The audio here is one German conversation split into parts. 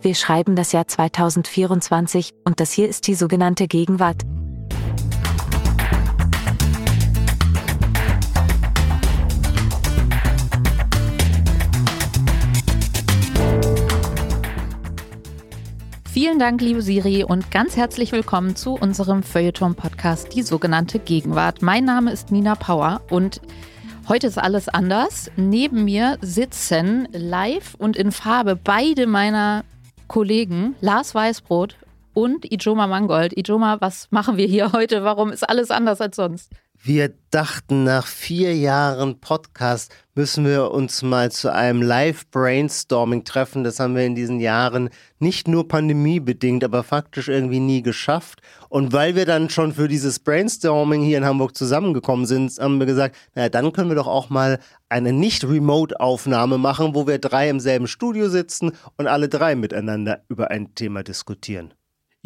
Wir schreiben das Jahr 2024 und das hier ist die sogenannte Gegenwart. Vielen Dank, liebe Siri, und ganz herzlich willkommen zu unserem Feuilleton-Podcast, die sogenannte Gegenwart. Mein Name ist Nina Power und heute ist alles anders. Neben mir sitzen live und in Farbe beide meiner Kollegen, Lars Weißbrot und Ijoma Mangold. Ijoma, was machen wir hier heute? Warum ist alles anders als sonst? Wir dachten, nach vier Jahren Podcast müssen wir uns mal zu einem Live-Brainstorming treffen. Das haben wir in diesen Jahren nicht nur pandemiebedingt, aber faktisch irgendwie nie geschafft. Und weil wir dann schon für dieses Brainstorming hier in Hamburg zusammengekommen sind, haben wir gesagt, naja, dann können wir doch auch mal eine Nicht-Remote-Aufnahme machen, wo wir drei im selben Studio sitzen und alle drei miteinander über ein Thema diskutieren.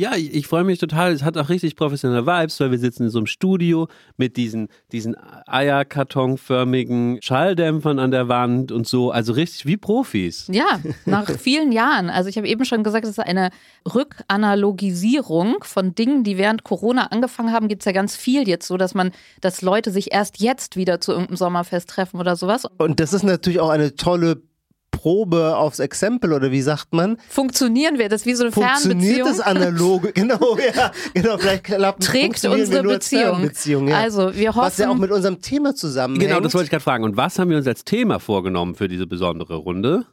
Ja, ich, ich freue mich total. Es hat auch richtig professionelle Vibes, weil wir sitzen in so einem Studio mit diesen, diesen Eierkartonförmigen Schalldämpfern an der Wand und so. Also richtig wie Profis. Ja, nach vielen Jahren. Also ich habe eben schon gesagt, es ist eine Rückanalogisierung von Dingen, die während Corona angefangen haben. Gibt es ja ganz viel jetzt so, dass man, dass Leute sich erst jetzt wieder zu irgendeinem Sommerfest treffen oder sowas. Und das ist natürlich auch eine tolle Probe aufs Exempel oder wie sagt man? Funktionieren wir das wie so eine Funktioniert Fernbeziehung? das analoge? Genau, ja, genau. Vielleicht klappt Trägt unsere wir nur als Beziehung. Fernbeziehung, ja. Also wir Was ja auch hoffen, mit unserem Thema zusammenhängt. Genau, das wollte ich gerade fragen. Und was haben wir uns als Thema vorgenommen für diese besondere Runde?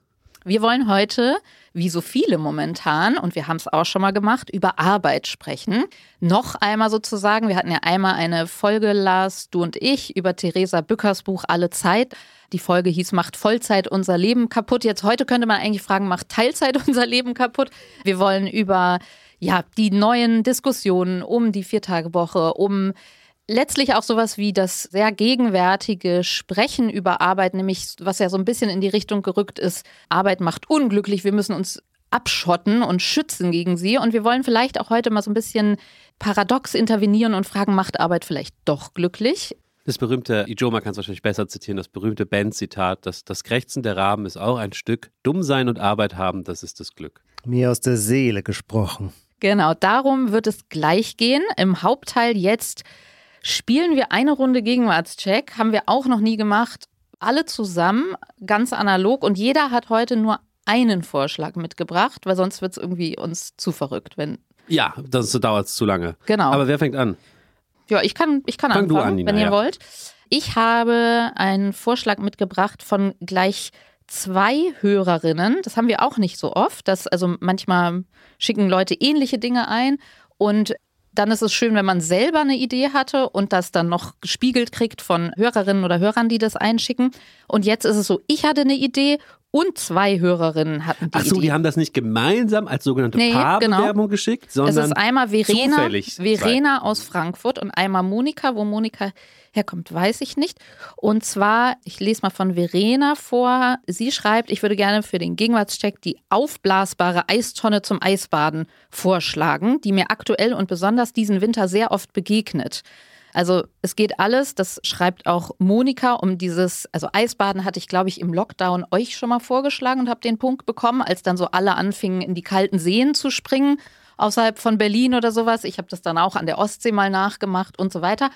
wir wollen heute, wie so viele momentan, und wir haben es auch schon mal gemacht, über Arbeit sprechen. Noch einmal sozusagen, wir hatten ja einmal eine Folge, Lars, du und ich, über Theresa Bückers Buch Alle Zeit. Die Folge hieß Macht Vollzeit unser Leben kaputt. Jetzt heute könnte man eigentlich fragen, macht Teilzeit unser Leben kaputt? Wir wollen über ja, die neuen Diskussionen um die Viertagewoche, um letztlich auch sowas wie das sehr gegenwärtige Sprechen über Arbeit, nämlich was ja so ein bisschen in die Richtung gerückt ist, Arbeit macht unglücklich, wir müssen uns abschotten und schützen gegen sie. Und wir wollen vielleicht auch heute mal so ein bisschen paradox intervenieren und fragen, macht Arbeit vielleicht doch glücklich? Das berühmte, Ijoma kann es wahrscheinlich besser zitieren, das berühmte Band-Zitat, das, das Krächzen der Raben ist auch ein Stück. Dumm sein und Arbeit haben, das ist das Glück. Mir aus der Seele gesprochen. Genau, darum wird es gleich gehen. Im Hauptteil jetzt spielen wir eine Runde Gegenwartscheck, haben wir auch noch nie gemacht. Alle zusammen, ganz analog und jeder hat heute nur einen Vorschlag mitgebracht, weil sonst wird es irgendwie uns zu verrückt, wenn Ja, das dauert es zu lange. Genau. Aber wer fängt an? Ja, ich kann, ich kann Fang anfangen, an, Nina, wenn ihr ja. wollt. Ich habe einen Vorschlag mitgebracht von gleich zwei Hörerinnen. Das haben wir auch nicht so oft. Das, also manchmal schicken Leute ähnliche Dinge ein und dann ist es schön, wenn man selber eine Idee hatte und das dann noch gespiegelt kriegt von Hörerinnen oder Hörern, die das einschicken. Und jetzt ist es so, ich hatte eine Idee und zwei Hörerinnen hatten die Ach so, Idee. die haben das nicht gemeinsam als sogenannte Nee, Paarbewerbung genau. geschickt, Es sondern ist einmal Verena. Verena aus Frankfurt und einmal Monika. Wo Monika herkommt, weiß ich nicht. Und zwar, ich lese mal von Verena vor. Sie schreibt, ich würde gerne für den Gegenwartscheck die aufblasbare Eistonne zum Eisbaden vorschlagen, die mir aktuell und besonders diesen Winter sehr oft begegnet. Also es geht alles, das schreibt auch Monika, um dieses, also Eisbaden hatte ich, glaube ich, im Lockdown euch schon mal vorgeschlagen und habe den Punkt bekommen, als dann so alle anfingen, in die kalten Seen zu springen, außerhalb von Berlin oder sowas. Ich habe das dann auch an der Ostsee mal nachgemacht und so weiter.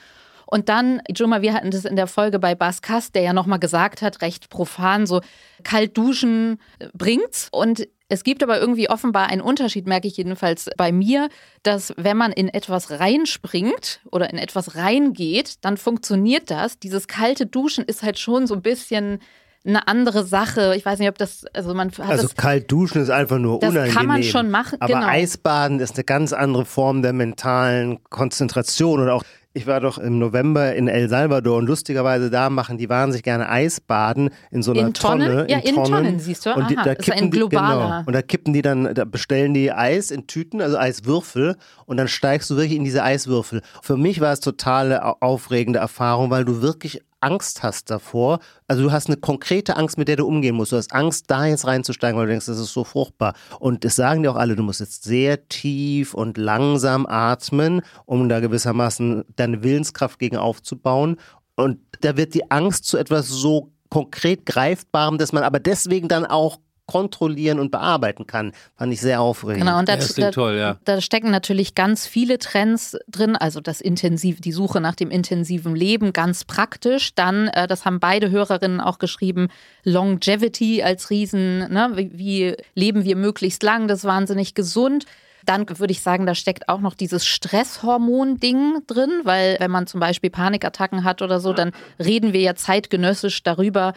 Und dann, Juma, wir hatten das in der Folge bei Bas Kass, der ja nochmal gesagt hat, recht profan, so kalt duschen äh, bringt's. Und es gibt aber irgendwie offenbar einen Unterschied, merke ich jedenfalls bei mir, dass wenn man in etwas reinspringt oder in etwas reingeht, dann funktioniert das. Dieses kalte Duschen ist halt schon so ein bisschen eine andere Sache. Ich weiß nicht, ob das, also man hat Also das, kalt duschen ist einfach nur Das kann unangenehm. man schon machen, Aber genau. Eisbaden ist eine ganz andere Form der mentalen Konzentration oder auch ich war doch im November in El Salvador und lustigerweise da machen die wahnsinnig gerne Eisbaden in so einer In Tonnen? Tonne. Ja, in Tonnen, siehst du. Und die, Aha, da das ist ein kippen die, globaler. genau, und da kippen die dann, da bestellen die Eis in Tüten, also Eiswürfel und dann steigst du wirklich in diese Eiswürfel. Für mich war es totale au- aufregende Erfahrung, weil du wirklich Angst hast davor. Also du hast eine konkrete Angst, mit der du umgehen musst. Du hast Angst, da jetzt reinzusteigen, weil du denkst, das ist so fruchtbar. Und das sagen dir auch alle, du musst jetzt sehr tief und langsam atmen, um da gewissermaßen deine Willenskraft gegen aufzubauen. Und da wird die Angst zu etwas so konkret Greifbarem, dass man aber deswegen dann auch kontrollieren und bearbeiten kann. Fand ich sehr aufregend. Genau, und da, Ja, da, toll, ja. da stecken natürlich ganz viele Trends drin, also das intensiv, die Suche nach dem intensiven Leben, ganz praktisch. Dann, äh, das haben beide Hörerinnen auch geschrieben, Longevity als Riesen, ne? wie, wie leben wir möglichst lang, das ist wahnsinnig gesund. Dann würde ich sagen, da steckt auch noch dieses Stresshormon-Ding drin, weil wenn man zum Beispiel Panikattacken hat oder so, dann reden wir ja zeitgenössisch darüber,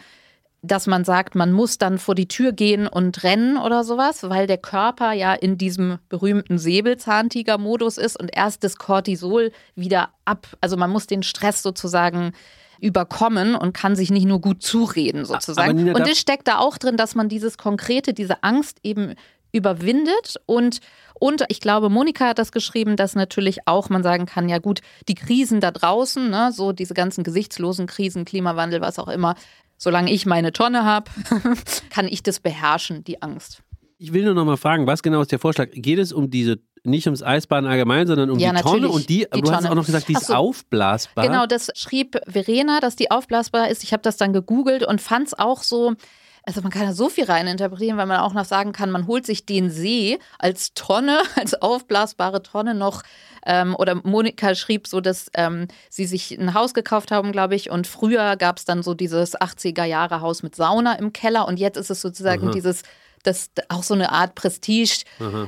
dass man sagt, man muss dann vor die Tür gehen und rennen oder sowas, weil der Körper ja in diesem berühmten Säbelzahntiger-Modus ist und erst das Cortisol wieder ab, also man muss den Stress sozusagen überkommen und kann sich nicht nur gut zureden sozusagen. Nina, und es steckt da auch drin, dass man dieses konkrete, diese Angst eben überwindet und und ich glaube, Monika hat das geschrieben, dass natürlich auch man sagen kann, ja gut, die Krisen da draußen, ne, so diese ganzen gesichtslosen Krisen, Klimawandel, was auch immer, solange ich meine Tonne habe, kann ich das beherrschen, die Angst. Ich will nur noch mal fragen, was genau ist der Vorschlag? Geht es um diese, nicht ums Eisbaden allgemein, sondern um Ja, die Tonne und die, die du hast Tonne. auch noch gesagt, die ist so. aufblasbar. Genau, das schrieb Verena, dass die aufblasbar ist. Ich habe das dann gegoogelt und fand es auch so. Also man kann da so viel reininterpretieren, weil man auch noch sagen kann, man holt sich den See als Tonne, als aufblasbare Tonne noch. Ähm, oder Monika schrieb so, dass ähm, sie sich ein Haus gekauft haben, glaube ich. Und früher gab es dann so dieses 80er-Jahre-Haus mit Sauna im Keller. Und jetzt ist es sozusagen Aha. dieses das auch so eine Art Prestige.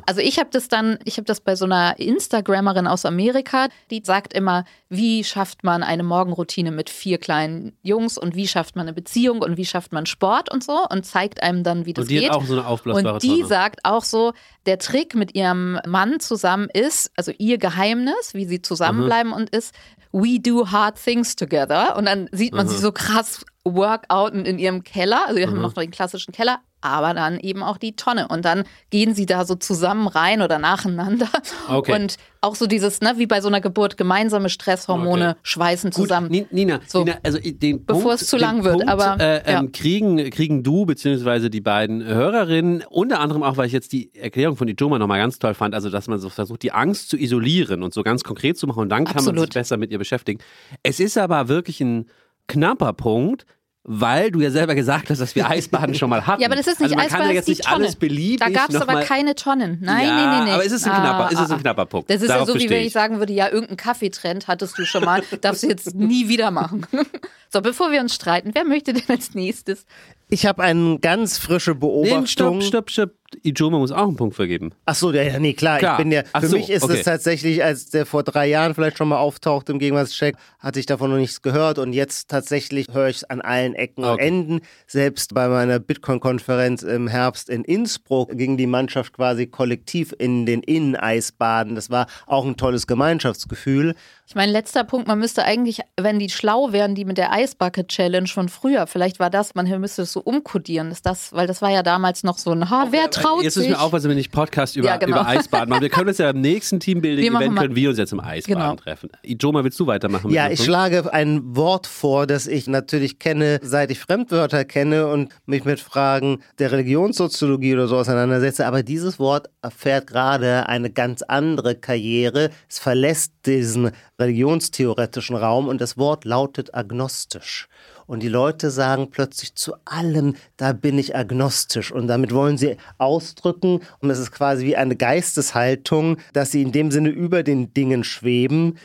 Also ich habe das dann, ich habe das bei so einer Instagrammerin aus Amerika, die sagt immer, wie schafft man eine Morgenroutine mit vier kleinen Jungs und wie schafft man eine Beziehung und wie schafft man Sport und so und zeigt einem dann, wie das und die geht. hat auch so eine aufblasbare Und die Tonne. sagt auch so, der Trick mit ihrem Mann zusammen ist, also ihr Geheimnis, wie sie zusammenbleiben und ist, we do hard things together. Und dann sieht man sie so krass workouten in ihrem Keller. Also wir haben noch den klassischen Keller, aber dann eben auch die Tonne. Und dann gehen sie da so zusammen rein oder nacheinander. Okay. Und auch so dieses, ne, wie bei so einer Geburt, gemeinsame Stresshormone Okay. schweißen Gut, zusammen. Ni- Nina, So. Nina, also den Bevor Punkt, es zu lang wird, Punkt, aber, äh, ähm, ja. kriegen, kriegen du beziehungsweise die beiden Hörerinnen, unter anderem auch, weil ich jetzt die Erklärung von Ijoma nochmal ganz toll fand, also dass man so versucht, die Angst zu isolieren und so ganz konkret zu machen und dann kann man sich Absolut. besser mit ihr beschäftigen. Es ist aber wirklich ein knapper Punkt, weil du ja selber gesagt hast, dass wir Eisbaden schon mal hatten. Ja, aber das ist nicht also man Eisbaden, kann ja das jetzt ist die nicht alles Tonne. beliebig Da gab es aber mal- keine Tonnen. Nein, Ja, nee, nee, nee. aber es ist ein knapper- es ist ein knapper Punkt. Das ist Darauf ja so, wie wenn ich. sagen würde, ja, irgendein Kaffeetrend hattest du schon mal, darfst du jetzt nie wieder machen. So, bevor wir uns streiten, wer möchte denn als nächstes? Ich habe eine ganz frische Nee, Beobachtung. stopp, stopp, stopp. Ijoma muss auch einen Punkt vergeben. Ach so, ja, ja, nee, klar. Klar. Ich bin ja, für so, mich ist okay. es tatsächlich, als der vor drei Jahren vielleicht schon mal auftaucht im Gegenwartscheck, hatte ich davon noch nichts gehört und jetzt tatsächlich höre ich es an allen Ecken und Okay. Enden. Selbst bei meiner Bitcoin-Konferenz im Herbst in Innsbruck ging die Mannschaft quasi kollektiv in den Inneneisbaden. Das war auch ein tolles Gemeinschaftsgefühl. Ich meine, letzter Punkt, man müsste eigentlich, wenn die schlau wären, die mit der Eisbucket Challenge von früher, vielleicht war das, man müsste es so umkodieren, ist das, weil das war ja damals noch so ein, ha, wer traut Jetzt sich? müssen wir aufpassen, wenn wir nicht Podcast über, Ja, genau. über Eisbaden machen. Wir können uns ja im nächsten Teambuilding-Event können wir uns jetzt im Eisbaden Genau. treffen. Ijoma, willst du weitermachen? Ja, ich schlage ein Wort vor, das ich natürlich kenne, seit ich Fremdwörter kenne und mich mit Fragen der Religionssoziologie oder so auseinandersetze. Aber dieses Wort erfährt gerade eine ganz andere Karriere. Es verlässt diesen religionstheoretischen Raum und das Wort lautet agnostisch. Und die Leute sagen plötzlich zu allem, da bin ich agnostisch. Und damit wollen sie ausdrücken, und es ist quasi wie eine Geisteshaltung, dass sie in dem Sinne über den Dingen schweben.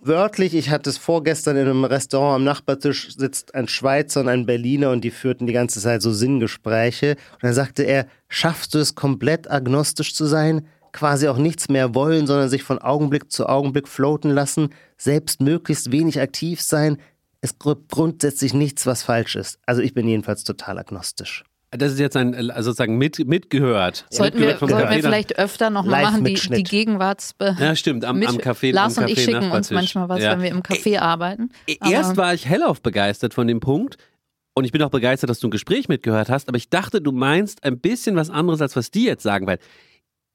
Wörtlich, ich hatte es vorgestern in einem Restaurant am Nachbartisch, sitzt ein Schweizer und ein Berliner und die führten die ganze Zeit so Sinngespräche. Und dann sagte er, schaffst du es komplett agnostisch zu sein? Quasi auch nichts mehr wollen, sondern sich von Augenblick zu Augenblick floaten lassen, selbst möglichst wenig aktiv sein. Es gibt grundsätzlich nichts, was falsch ist. Also ich bin jedenfalls total agnostisch. Das ist jetzt ein, äh, sozusagen mit, mitgehört. Sollten wir, mitgehört vom sollten wir Café. vielleicht öfter noch mal machen, die, die Gegenwarts... Ja, stimmt, am, mit- am Café. Lars am und ich Café schicken uns manchmal was, Ja. wenn wir im Café arbeiten. Aber- Erst war ich hellauf begeistert von dem Punkt. Und ich bin auch begeistert, dass du ein Gespräch mitgehört hast. Aber ich dachte, du meinst ein bisschen was anderes, als was die jetzt sagen. Weil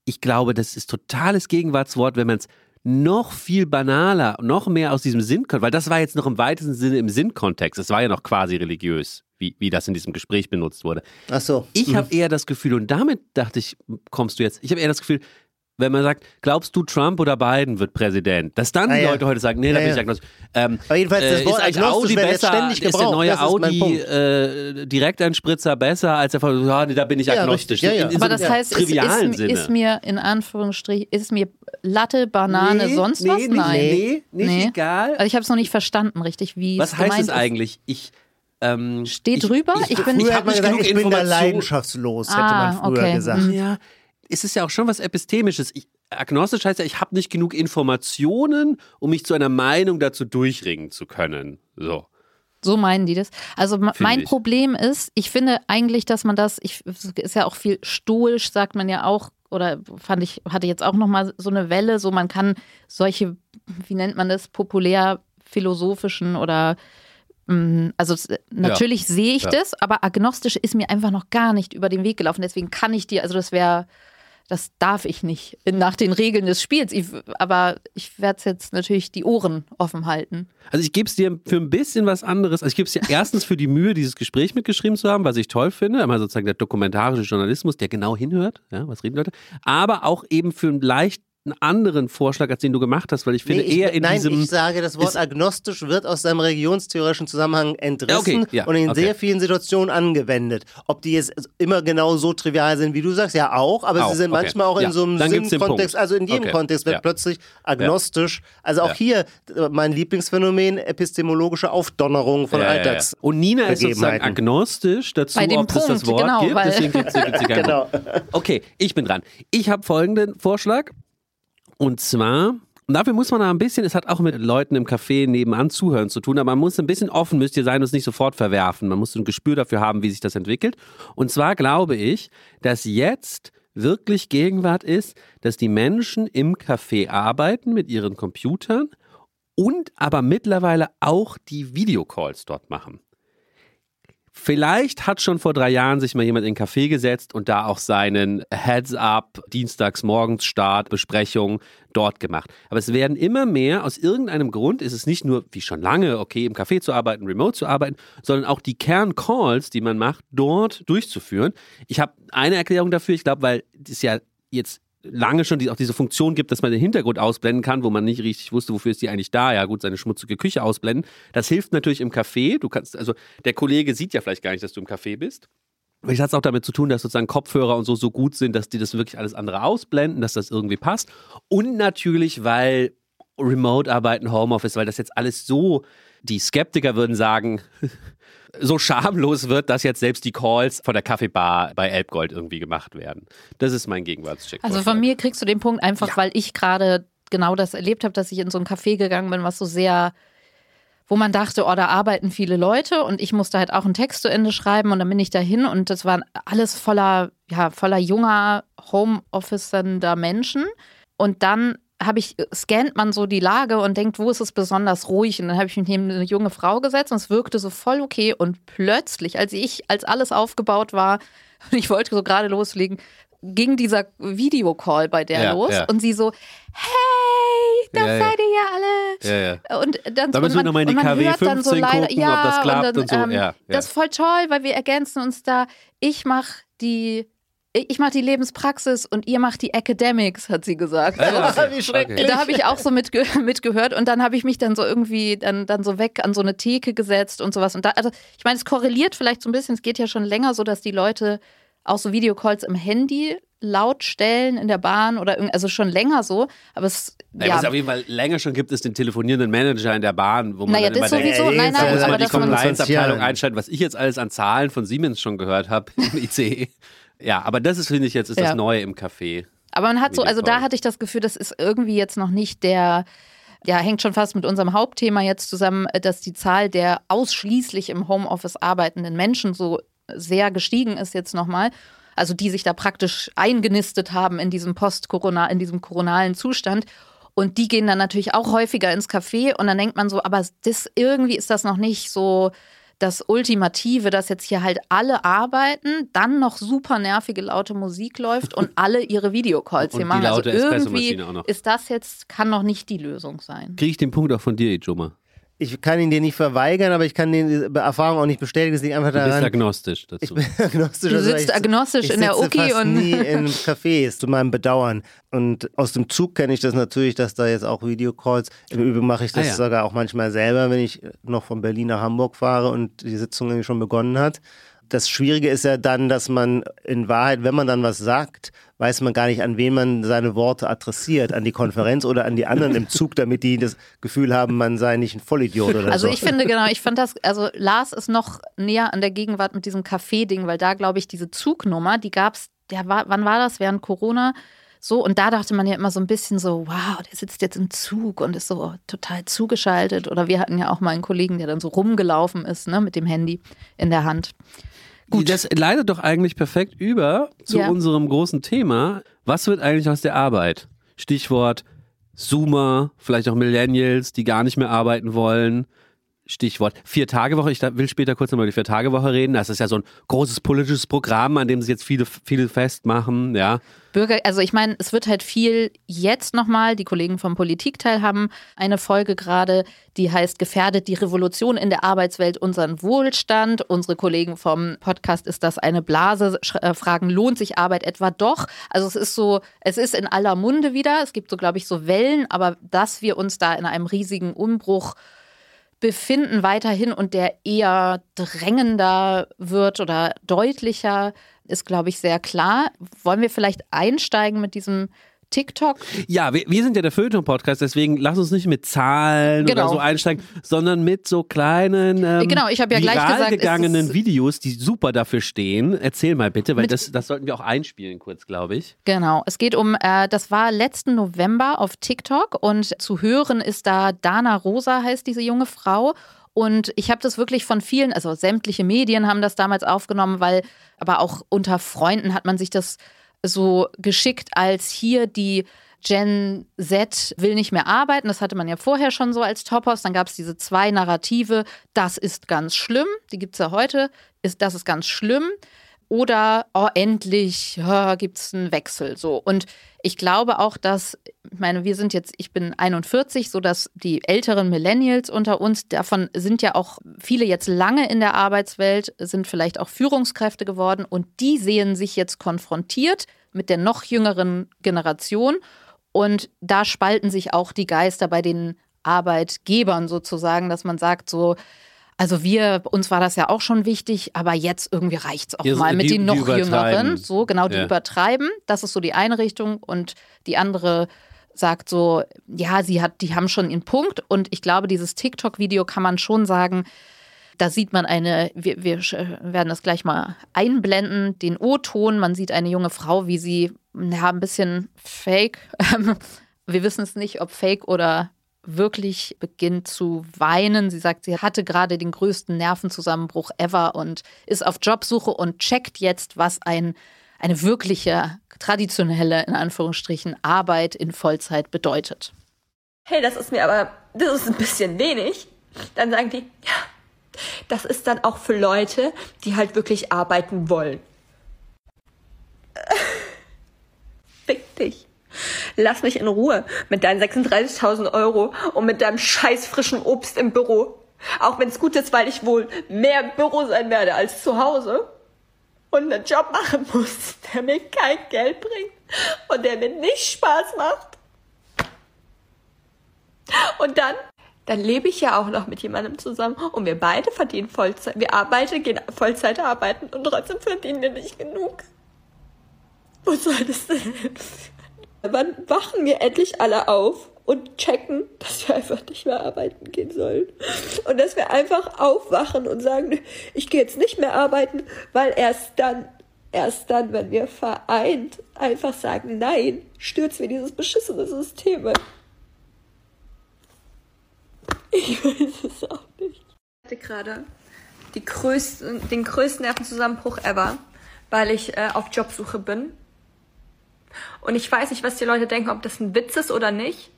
ich glaube, das ist totales Gegenwartswort, wenn man es noch viel banaler, noch mehr aus diesem Sinn kommt. Weil das war jetzt noch im weitesten Sinne im Sinnkontext. Es war ja noch quasi religiös, wie, wie das in diesem Gespräch benutzt wurde. Ach so. Ich habe eher das Gefühl, und damit dachte ich, kommst du jetzt, ich habe eher das Gefühl, wenn man sagt, glaubst du, Trump oder Biden wird Präsident? Dass dann Ah, die ja. Leute heute sagen, nee, da Ja, bin ich ja. agnostisch. Ähm, Aber jedenfalls, das äh, Wort ist eigentlich agnostisch Audi besser, ständig ist der gebraucht. neue ist Audi äh, Direkteinspritzer besser als der von, ja, nee, da bin ich Ja, agnostisch. richtig. Ja, ja. In, in Aber so das heißt, trivialen ist, Sinne. ist mir in Anführungsstrich, ist mir Latte, Banane, nee, sonst nee, was? Nicht, Nein. Nee, nicht Nee. egal. Also ich habe es noch nicht verstanden, richtig, wie Was es heißt es ist. eigentlich? Ich ähm, Steht ich, drüber? Ich, Ich bin- Früher ich habe man nicht gesagt, genug ich bin da leidenschaftslos, hätte Ah, man früher okay. gesagt. Mhm. Ja, es ist ja auch schon was Epistemisches. Ich, agnostisch heißt ja, ich habe nicht genug Informationen, um mich zu einer Meinung dazu durchringen zu können. So. So meinen die das. Also Finde mein ich. Problem ist, ich finde eigentlich, dass man das, ich, ist ja auch viel stoisch, sagt man ja auch, oder fand ich, hatte jetzt auch nochmal so eine Welle, so man kann solche, wie nennt man das, populär philosophischen oder mm, also es- natürlich sehe ich Ja. das, aber agnostisch ist mir einfach noch gar nicht über den Weg gelaufen. Deswegen kann ich dir, also das wäre, das darf ich nicht nach den Regeln des Spiels. Ich, aber ich werde jetzt natürlich die Ohren offen halten. Also ich gebe es dir für ein bisschen was anderes. Also ich gebe es dir erstens für die Mühe, dieses Gespräch mitgeschrieben zu haben, was ich toll finde. Einmal sozusagen der dokumentarische Journalismus, der genau hinhört, ja, was reden Leute. Aber auch eben für einen leicht einen anderen Vorschlag, als den du gemacht hast, weil ich finde Nee, ich, eher in nein, diesem... ich sage, das Wort ist- agnostisch wird aus seinem religionstheoretischen Zusammenhang entrissen okay, ja, und in okay. sehr vielen Situationen angewendet. Ob die jetzt immer genau so trivial sind, wie du sagst, ja auch, aber Auch, sie sind okay. manchmal auch Ja, in so einem Sinnkontext, Punkt. also in jedem Okay, Kontext wird ja. plötzlich agnostisch. Also auch Ja. hier mein Lieblingsphänomen, epistemologische Aufdonnerung von Ja, ja, ja. Alltags. Und Nina ist sozusagen agnostisch dazu, Bei dem ob es das Punkt, Wort genau, gibt. Deswegen gibt es Genau. Punkt. Okay, ich bin dran. Ich habe folgenden Vorschlag. Und zwar, und dafür muss man da ein bisschen, es hat auch mit Leuten im Café nebenan zuhören zu tun, aber man muss ein bisschen offen, müsst ihr sein und es nicht sofort verwerfen. Man muss ein Gespür dafür haben, wie sich das entwickelt. Und zwar glaube ich, dass jetzt wirklich Gegenwart ist, dass die Menschen im Café arbeiten mit ihren Computern und aber mittlerweile auch die Videocalls dort machen. Vielleicht hat schon vor drei Jahren sich mal jemand in einen Café gesetzt und da auch seinen Heads-up, Dienstags morgens Start, Besprechung dort gemacht. Aber es werden immer mehr, aus irgendeinem Grund ist es nicht nur, wie schon lange, okay, im Café zu arbeiten, remote zu arbeiten, sondern auch die Kerncalls, die man macht, dort durchzuführen. Ich habe eine Erklärung dafür, ich glaube, weil es ja jetzt lange schon die, auch diese Funktion gibt, dass man den Hintergrund ausblenden kann, wo man nicht richtig wusste, wofür ist die eigentlich da. Ja, gut, seine schmutzige Küche ausblenden. Das hilft natürlich im Café. Du kannst, also der Kollege sieht ja vielleicht gar nicht, dass du im Café bist. Vielleicht hat es auch damit zu tun, dass sozusagen Kopfhörer und so so gut sind, dass die das wirklich alles andere ausblenden, dass das irgendwie passt. Und natürlich, weil Remote-Arbeiten, Homeoffice, weil das jetzt alles so, die Skeptiker würden sagen, so schamlos wird, dass jetzt selbst die Calls von der Kaffeebar bei Elbgold irgendwie gemacht werden. Das ist mein Gegenwartscheck. Also von mir kriegst du den Punkt einfach, weil ich gerade genau das erlebt habe, dass ich in so ein Café gegangen bin, was so sehr, wo man dachte, oh, da arbeiten viele Leute und ich musste halt auch einen Text zu Ende schreiben und dann bin ich dahin und das waren alles voller, ja, voller junger Homeofficender Menschen und dann habe ich, scannt man so die Lage und denkt, wo ist es besonders ruhig? Und dann habe ich mich neben eine junge Frau gesetzt und es wirkte so voll okay. Und plötzlich, als ich, als alles aufgebaut war und ich wollte so gerade loslegen, ging dieser Videocall bei der Ja, los ja. und sie so, hey, da Ja, ja. seid ihr ja alle. Und dann, Da müssen und wir man, noch mal in die KW hört dann so 15 leider, gucken, ja, ob das klappt und, dann, und so. Ähm. Das ist voll toll, weil wir ergänzen uns da. Ich mache die ich mache die Lebenspraxis und ihr macht die Academics, hat sie gesagt. Wie schrecklich. Da habe ich auch so mitge mitgehört und dann habe ich mich dann so irgendwie dann, dann so weg an so eine Theke gesetzt und sowas. Und da, also ich meine, es korreliert vielleicht so ein bisschen, es geht ja schon länger so, dass die Leute auch so Videocalls im Handy laut stellen in der Bahn oder irgend, also schon länger so, aber es Naja, ja, Was es auf jeden Fall länger schon gibt, ist den telefonierenden Manager in der Bahn, wo man Naja, dann das immer denkt, sowieso. ey, Nein, nein, muss muss aber man die dass man 25 Compliance-Abteilung einschalten, was ich jetzt alles an Zahlen von Siemens schon gehört habe im ICE. Ja, aber das ist, finde ich, jetzt ist Ja. das Neue im Café. Aber man hat so, also da hatte ich das Gefühl, das ist irgendwie jetzt noch nicht der, ja, hängt schon fast mit unserem Hauptthema jetzt zusammen, dass die Zahl der ausschließlich im Homeoffice arbeitenden Menschen so sehr gestiegen ist jetzt nochmal. Also die sich da praktisch eingenistet haben in diesem Post-Corona, in diesem koronalen Zustand. Und die gehen dann natürlich auch häufiger ins Café und dann denkt man so, aber das irgendwie ist das noch nicht so das Ultimative, dass jetzt hier halt alle arbeiten, dann noch super nervige laute Musik läuft und alle ihre Videocalls Und hier machen. Also laute irgendwie Espressomaschine auch noch. ist das jetzt, kann noch nicht die Lösung sein. Kriege ich den Punkt auch von dir, Ijoma? Ich kann ihn dir nicht verweigern, aber ich kann die Erfahrung auch nicht bestätigen. Es liegt einfach Du bist daran. agnostisch Ich dazu. bin agnostisch. Du also sitzt ich, agnostisch ich in der Uki fast und- nie in Cafés, zu meinem Bedauern. Und aus dem Zug kenne ich das natürlich, dass da jetzt auch Videocalls. Im Übrigen mache ich das Ah, ja. sogar auch manchmal selber, wenn ich noch von Berlin nach Hamburg fahre und die Sitzung irgendwie schon begonnen hat. Das Schwierige ist ja dann, dass man in Wahrheit, wenn man dann was sagt, weiß man gar nicht, an wen man seine Worte adressiert, an die Konferenz oder an die anderen im Zug, damit die das Gefühl haben, man sei nicht ein Vollidiot oder Also so. ich finde genau, ich fand das, also Lars ist noch näher an der Gegenwart mit diesem Café-Ding, weil da glaube ich diese Zugnummer, die gab's, der war, wann war das? Während Corona? So, und da dachte man ja immer so ein bisschen so, wow, der sitzt jetzt im Zug und ist so total zugeschaltet. Oder wir hatten ja auch mal einen Kollegen, der dann so rumgelaufen ist, ne, mit dem Handy in der Hand. Gut. Das leitet doch eigentlich perfekt über zu Ja. unserem großen Thema. Was wird eigentlich aus der Arbeit? Stichwort Zoomer, vielleicht auch Millennials, die gar nicht mehr arbeiten wollen. Stichwort Vier-Tage-Woche. Ich will später kurz nochmal über die Vier-Tage-Woche reden. Das ist ja so ein großes politisches Programm, an dem sich jetzt viele, viele festmachen. Ja. Bürger, also ich meine, es wird halt viel jetzt nochmal, die Kollegen vom Politikteil haben eine Folge gerade, die heißt Gefährdet die Revolution in der Arbeitswelt unseren Wohlstand. Unsere Kollegen vom Podcast ist das eine Blase, äh, fragen, lohnt sich Arbeit etwa doch? Also es ist so, es ist in aller Munde wieder. Es gibt so, glaube ich, so Wellen, aber dass wir uns da in einem riesigen Umbruch befinden weiterhin und der eher drängender wird oder deutlicher, ist, glaube ich, sehr klar. Wollen wir vielleicht einsteigen mit diesem TikTok? Ja, wir, wir sind ja der Feuilleton-Podcast, deswegen lass uns nicht mit Zahlen Genau. oder so einsteigen, sondern mit so kleinen, ähm, Genau, ich habe ja gleich viral gesagt, es gegangenen Videos, die super dafür stehen. Erzähl mal bitte, weil das, das sollten wir auch einspielen kurz, glaube ich. Genau, es geht um, äh, das war letzten November auf TikTok und zu hören ist da Dana Rosa, heißt diese junge Frau. Und ich habe das wirklich von vielen, also sämtliche Medien haben das damals aufgenommen, weil, aber auch unter Freunden hat man sich das so geschickt, als hier die Gen Z will nicht mehr arbeiten. Das hatte man ja vorher schon so als Topos. Dann gab es diese zwei Narrative, das ist ganz schlimm, die gibt es ja heute, ist, das ist ganz schlimm oder oh, endlich ja, gibt es einen Wechsel. So. Und ich glaube auch, dass, ich meine, wir sind jetzt, ich bin 41, so dass die älteren Millennials unter uns, davon sind ja auch viele jetzt lange in der Arbeitswelt, sind vielleicht auch Führungskräfte geworden und die sehen sich jetzt konfrontiert mit der noch jüngeren Generation. Und da spalten sich auch die Geister bei den Arbeitgebern sozusagen, dass man sagt, so, also wir, uns war das ja auch schon wichtig, aber jetzt irgendwie reicht es auch Ja, mal mit die- den die noch. Jüngeren. So, genau, die Ja. übertreiben. Das ist so die eine Richtung. Und die andere sagt so, ja, sie hat, die haben schon ihren Punkt. Und ich glaube, dieses TikTok-Video kann man schon sagen, da sieht man eine, wir, wir werden das gleich mal einblenden, den O-Ton. Man sieht eine junge Frau, wie sie, ja, ein bisschen fake. Wir wissen es nicht, ob fake oder wirklich beginnt zu weinen. Sie sagt, sie hatte gerade den größten Nervenzusammenbruch ever und ist auf Jobsuche und checkt jetzt, was ein, eine wirkliche, traditionelle, in Anführungsstrichen, Arbeit in Vollzeit bedeutet. hey, das ist mir aber, das ist ein bisschen wenig, dann sagen die, ja, das ist dann auch für Leute, die halt wirklich arbeiten wollen. Fick dich. Lass mich in Ruhe mit deinen 36.000 Euro und mit deinem scheiß frischen Obst im Büro. Auch wenn es gut ist, weil ich wohl mehr im Büro sein werde als zu Hause und einen Job machen muss, der mir kein Geld bringt und der mir nicht Spaß macht. Und dann, dann lebe ich ja auch noch mit jemandem zusammen und wir beide verdienen Vollzeit. Wir arbeiten, gehen Vollzeit arbeiten und trotzdem verdienen wir nicht genug. Wo soll das denn hinführen? Wann wachen wir endlich alle auf und checken, dass wir einfach nicht mehr arbeiten gehen sollen? Und dass wir einfach aufwachen und sagen, ich gehe jetzt nicht mehr arbeiten, weil erst dann, erst dann, wenn wir vereint einfach sagen, nein, stürzen wir dieses beschissene System. Ich weiß es auch nicht. Ich hatte gerade größten, den größten Nervenzusammenbruch ever, weil ich äh, auf Jobsuche bin. Und ich weiß nicht, was die Leute denken, ob das ein Witz ist oder nicht.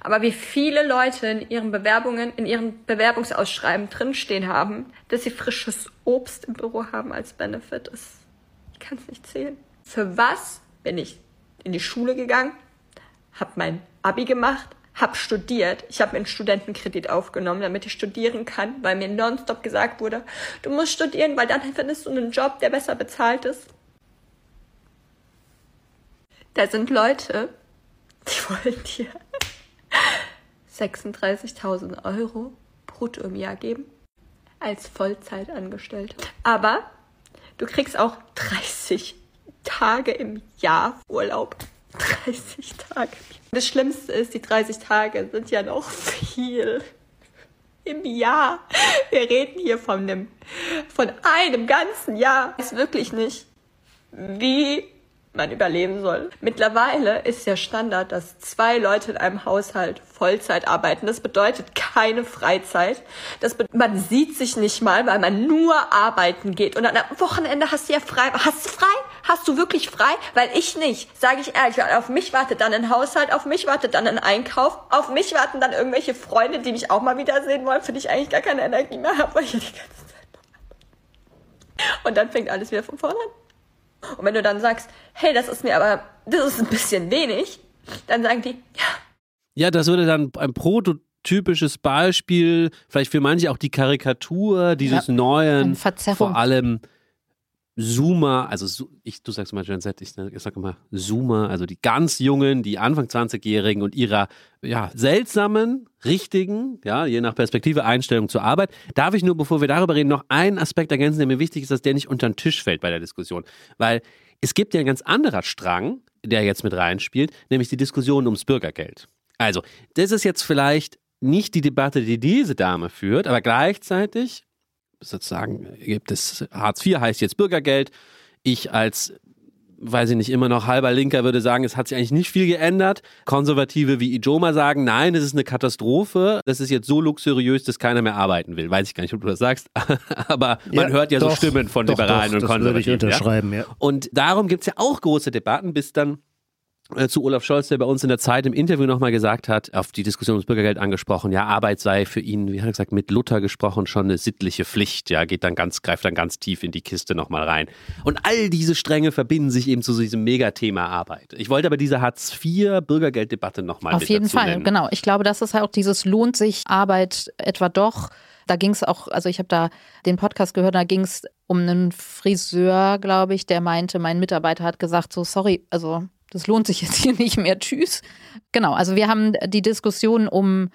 Aber wie viele Leute in ihren Bewerbungen, in ihren Bewerbungsausschreiben drinstehen haben, dass sie frisches Obst im Büro haben als Benefit, ist, ich kann es nicht zählen. Für was bin ich in die Schule gegangen, habe mein Abi gemacht, habe studiert. Ich habe mir einen Studentenkredit aufgenommen, damit ich studieren kann, weil mir nonstop gesagt wurde, du musst studieren, weil dann findest du einen Job, der besser bezahlt ist. Da sind Leute, die wollen dir 36.000 Euro brutto im Jahr geben als Vollzeitangestellte. Aber du kriegst auch 30 Tage im Jahr Urlaub. 30 Tage. Das Schlimmste ist, die 30 Tage sind ja noch viel im Jahr. Wir reden hier von einem, von einem ganzen Jahr. Ist wirklich nicht, wie man überleben soll. Mittlerweile ist ja Standard, dass zwei Leute in einem Haushalt Vollzeit arbeiten. Das bedeutet keine Freizeit. Das man sieht sich nicht mal, weil man nur arbeiten geht. Und am Wochenende hast du ja frei. Hast du frei? Hast du wirklich frei? Weil ich nicht. Sage ich ehrlich, weil auf mich wartet dann ein Haushalt, auf mich wartet dann ein Einkauf, auf mich warten dann irgendwelche Freunde, die mich auch mal wiedersehen wollen, für die ich eigentlich gar keine Energie mehr habe, weil ich die ganze Zeit Und dann fängt alles wieder von vorne an. Und wenn du dann sagst, hey, das ist mir aber, das ist ein bisschen wenig, dann sagen die, ja. Ja, das würde dann ein prototypisches Beispiel, vielleicht für manche auch die Karikatur dieses Ja, neuen, vor allem Zoomer, also ich, du sagst mal Gen Z, ich, ich sage immer Zoomer, also die ganz jungen, die Anfang 20-Jährigen und ihrer ja, seltsamen, richtigen, ja, je nach Perspektive, Einstellung zur Arbeit. Darf ich nur, bevor wir darüber reden, noch einen Aspekt ergänzen, der mir wichtig ist, dass der nicht unter den Tisch fällt bei der Diskussion. Weil es gibt ja ein ganz anderer Strang, der jetzt mit reinspielt, nämlich die Diskussion ums Bürgergeld. Also, das ist jetzt vielleicht nicht die Debatte, die diese Dame führt, aber gleichzeitig sozusagen gibt es Hartz IV heißt jetzt Bürgergeld. Ich als weiß ich nicht, immer noch halber Linker würde sagen, es hat sich eigentlich nicht viel geändert. Konservative wie Ijoma sagen, nein, es ist eine Katastrophe. Das ist jetzt so luxuriös, dass keiner mehr arbeiten will. Weiß ich gar nicht, ob du das sagst, aber man Ja, hört ja so doch, Stimmen von doch, Liberalen doch, und das würde ich Konservativen. ja? unterschreiben, ja. Und darum gibt es ja auch große Debatten, bis dann zu Olaf Scholz, der bei uns in der Zeit im Interview nochmal gesagt hat, auf die Diskussion ums Bürgergeld angesprochen, ja, Arbeit sei für ihn, wie hat er gesagt, mit Luther gesprochen, schon eine sittliche Pflicht, ja, geht dann ganz, greift dann ganz tief in die Kiste nochmal rein. Und all diese Stränge verbinden sich eben zu diesem Megathema Arbeit. Ich wollte aber diese Hartz-IV-Bürgergelddebatte nochmal Auf jeden Fall, nennen. genau. Ich glaube, das ist halt auch dieses lohnt sich Arbeit etwa doch. Da ging es auch, also ich habe da den Podcast gehört, da ging es um einen Friseur, glaube ich, der meinte, mein Mitarbeiter hat gesagt, so sorry, also das lohnt sich jetzt hier nicht mehr, tschüss. Genau, also wir haben die Diskussion um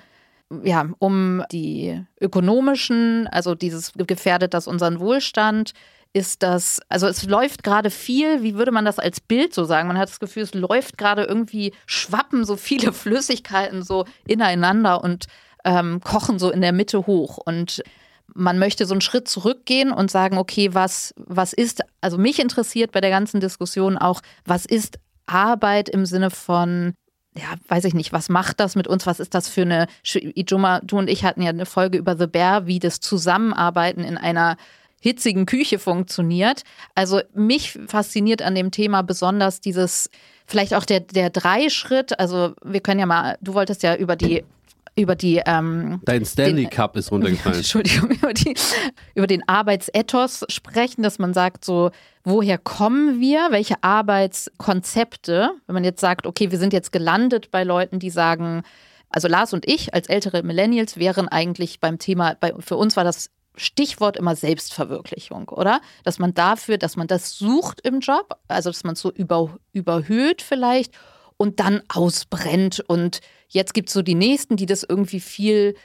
ja, um die ökonomischen, also dieses gefährdet das unseren Wohlstand, ist das, also es läuft gerade viel, wie würde man das als Bild so sagen? Man hat das Gefühl, es läuft gerade irgendwie, schwappen so viele Flüssigkeiten so ineinander und ähm, kochen so in der Mitte hoch. Und man möchte so einen Schritt zurückgehen und sagen, okay, was, was ist, also mich interessiert bei der ganzen Diskussion auch, was ist Arbeit im Sinne von, ja, weiß ich nicht, was macht das mit uns? Was ist das für eine, Ijoma, du und ich hatten ja eine Folge über The Bear, wie das Zusammenarbeiten in einer hitzigen Küche funktioniert. Also mich fasziniert an dem Thema besonders dieses, vielleicht auch der, der Dreischritt. Also wir können ja mal, du wolltest ja über die über die ähm, Dein Stanley den- Cup ist runtergefallen. Entschuldigung, über, die, über den Arbeitsethos sprechen, dass man sagt, so, woher kommen wir? Welche Arbeitskonzepte? Wenn man jetzt sagt, okay, wir sind jetzt gelandet bei Leuten, die sagen, also Lars und ich als ältere Millennials wären eigentlich beim Thema, bei, für uns war das Stichwort immer Selbstverwirklichung, oder? Dass man dafür, dass man das sucht im Job, also dass man es so über, überhöht vielleicht und dann ausbrennt. Und jetzt gibt es so die Nächsten, die das irgendwie viel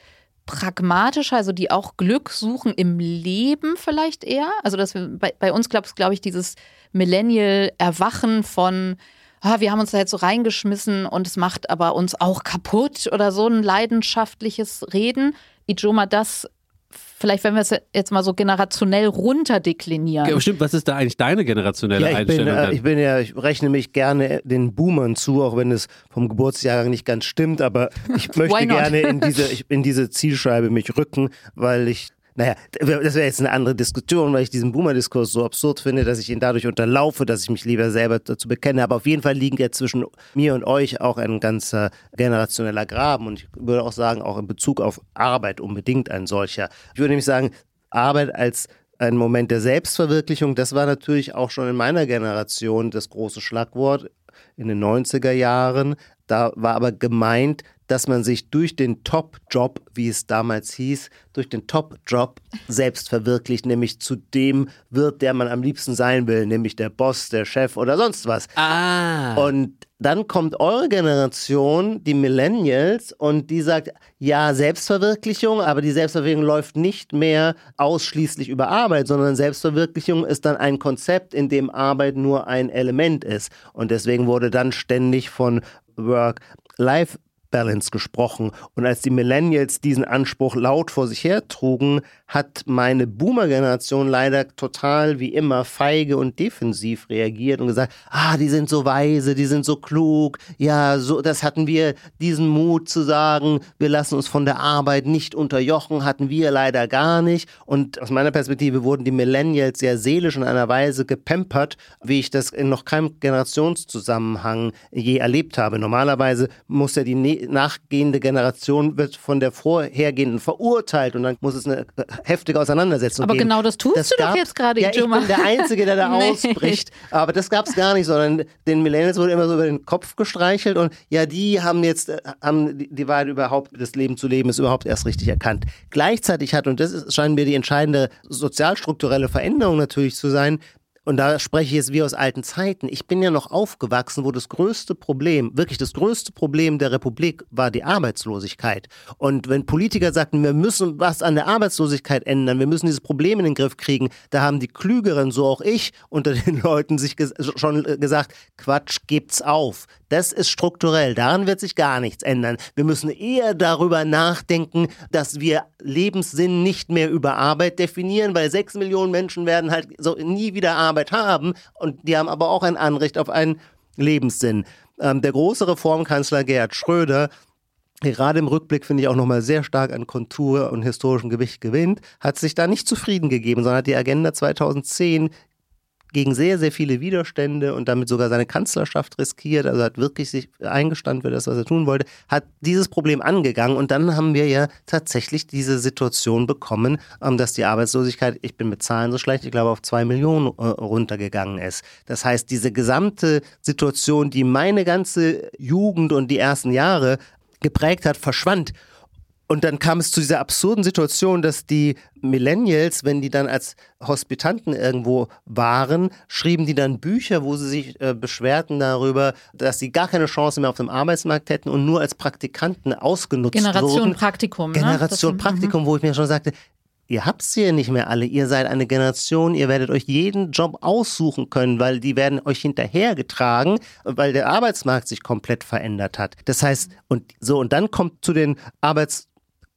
pragmatischer, also die auch Glück suchen im Leben vielleicht eher. Also dass wir bei, bei uns glaube glaub ich dieses Millennial-Erwachen von ah, wir haben uns da jetzt so reingeschmissen und es macht aber uns auch kaputt oder so ein leidenschaftliches Reden. Ijoma, das vielleicht, wenn wir es jetzt mal so generationell runterdeklinieren. Ja, stimmt, was ist da eigentlich deine generationelle Ja, ich bin, Einstellung? äh, dann? ich bin ja, ich rechne mich gerne den Boomern zu, auch wenn es vom Geburtsjahrgang nicht ganz stimmt, aber ich möchte gerne in diese, in diese Zielscheibe mich rücken, weil ich, naja, das wäre jetzt eine andere Diskussion, weil ich diesen Boomer-Diskurs so absurd finde, dass ich ihn dadurch unterlaufe, dass ich mich lieber selber dazu bekenne. Aber auf jeden Fall liegen ja zwischen mir und euch auch ein ganzer generationeller Graben und ich würde auch sagen, auch in Bezug auf Arbeit unbedingt ein solcher. Ich würde nämlich sagen, Arbeit als ein Moment der Selbstverwirklichung, das war natürlich auch schon in meiner Generation das große Schlagwort in den 90er Jahren. Da war aber gemeint, dass man sich durch den Top-Job, wie es damals hieß, durch den Top-Job selbst verwirklicht, nämlich zu dem wird, der man am liebsten sein will, nämlich der Boss, der Chef oder sonst was. Ah. Und dann kommt eure Generation, die Millennials, und die sagt, ja, Selbstverwirklichung, aber die Selbstverwirklichung läuft nicht mehr ausschließlich über Arbeit, sondern Selbstverwirklichung ist dann ein Konzept, in dem Arbeit nur ein Element ist. Und deswegen wurde dann ständig von Work-Life Balance gesprochen. Und als die Millennials diesen Anspruch laut vor sich hertrugen, hat meine Boomer-Generation leider total wie immer feige und defensiv reagiert und gesagt, ah, die sind so weise, die sind so klug, ja, so, das hatten wir, diesen Mut zu sagen, wir lassen uns von der Arbeit nicht unterjochen, hatten wir leider gar nicht. Und aus meiner Perspektive wurden die Millennials sehr seelisch in einer Weise gepempert, wie ich das in noch keinem Generationszusammenhang je erlebt habe. Normalerweise muss ja die nachgehende Generation wird von der vorhergehenden verurteilt und dann muss es eine heftige Auseinandersetzung Aber geben. genau das tust Das du gab- doch jetzt gerade, Ja, ich bin der Einzige, der da Nee. ausbricht. Aber das gab es gar nicht, sondern den Millennials wurde immer so über den Kopf gestreichelt und ja, die haben jetzt, äh, haben die, Wahrheit überhaupt, das Leben zu leben, ist überhaupt erst richtig erkannt. Gleichzeitig hat, und das ist, scheint mir die entscheidende sozialstrukturelle Veränderung natürlich zu sein, und da spreche ich jetzt wie aus alten Zeiten. Ich bin ja noch aufgewachsen, wo das größte Problem, wirklich das größte Problem der Republik war die Arbeitslosigkeit. Und wenn Politiker sagten, wir müssen was an der Arbeitslosigkeit ändern, wir müssen dieses Problem in den Griff kriegen, da haben die Klügeren, so auch ich, unter den Leuten sich ges schon äh, gesagt, Quatsch, gibt's auf. Das ist strukturell, daran wird sich gar nichts ändern. Wir müssen eher darüber nachdenken, dass wir Lebenssinn nicht mehr über Arbeit definieren, weil sechs Millionen Menschen werden halt so nie wieder Arbeit haben und die haben aber auch ein Anrecht auf einen Lebenssinn. Ähm, der große Reformkanzler Gerhard Schröder gerade im Rückblick finde ich auch nochmal sehr stark an Kontur und historischem Gewicht gewinnt, hat sich da nicht zufrieden gegeben, sondern hat die Agenda 2010 gegen sehr, sehr viele Widerstände und damit sogar seine Kanzlerschaft riskiert, also hat wirklich sich eingestanden für das, was er tun wollte, hat dieses Problem angegangen und dann haben wir ja tatsächlich diese Situation bekommen, ähm, dass die Arbeitslosigkeit, ich bin mit Zahlen so schlecht, ich glaube auf zwei Millionen äh, runtergegangen ist. Das heißt, diese gesamte Situation, die meine ganze Jugend und die ersten Jahre geprägt hat, verschwand. Und dann kam es zu dieser absurden Situation, dass die Millennials, wenn die dann als Hospitanten irgendwo waren, schrieben die dann Bücher, wo sie sich äh, beschwerten darüber, dass sie gar keine Chance mehr auf dem Arbeitsmarkt hätten und nur als Praktikanten ausgenutzt Generation wurden. Praktikum. Ne? Generation Das- Praktikum, wo ich mir schon sagte, ihr habt's hier nicht mehr alle. Ihr seid eine Generation, ihr werdet euch jeden Job aussuchen können, weil die werden euch hinterhergetragen, weil der Arbeitsmarkt sich komplett verändert hat. Das heißt, und so, und dann kommt zu den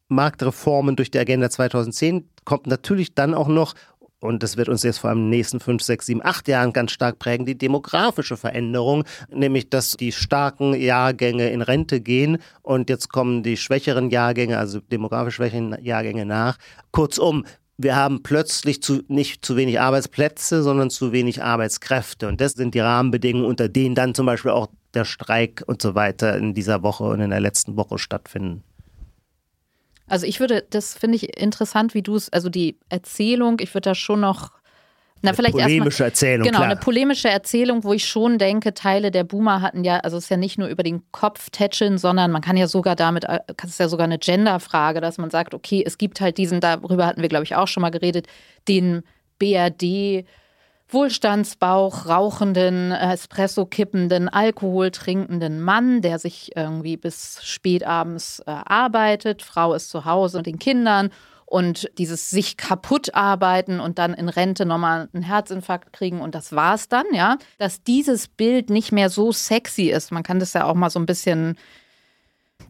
Arbeitsmarktreformen durch die Agenda 2010, kommt natürlich dann auch noch und das wird uns jetzt vor allem in den nächsten fünf, sechs, sieben, acht Jahren ganz stark prägen, die demografische Veränderung, nämlich dass die starken Jahrgänge in Rente gehen und jetzt kommen die schwächeren Jahrgänge, also demografisch schwächeren Jahrgänge nach. Kurzum, wir haben plötzlich zu, nicht zu wenig Arbeitsplätze, sondern zu wenig Arbeitskräfte. Und das sind die Rahmenbedingungen, unter denen dann zum Beispiel auch der Streik und so weiter in dieser Woche und in der letzten Woche stattfinden. Also ich würde, das finde ich interessant, wie du es, also die Erzählung, ich würde da schon noch, na vielleicht Polemische erstmal, Erzählung, genau, klar. eine polemische Erzählung, wo ich schon denke, Teile der Boomer hatten ja, also es ist ja nicht nur über den Kopf tätscheln, sondern man kann ja sogar damit, äh, das ist ja sogar eine Genderfrage, dass man sagt, okay, es gibt halt diesen, darüber hatten wir glaube ich auch schon mal geredet, den BRD Wohlstandsbauch, rauchenden, Espresso kippenden, Alkohol trinkenden Mann, der sich irgendwie bis spät abends äh, arbeitet. Frau ist zu Hause und den Kindern. Und dieses sich kaputt arbeiten und dann in Rente nochmal einen Herzinfarkt kriegen und das war's dann, ja. Dass dieses Bild nicht mehr so sexy ist. Man kann das ja auch mal so ein bisschen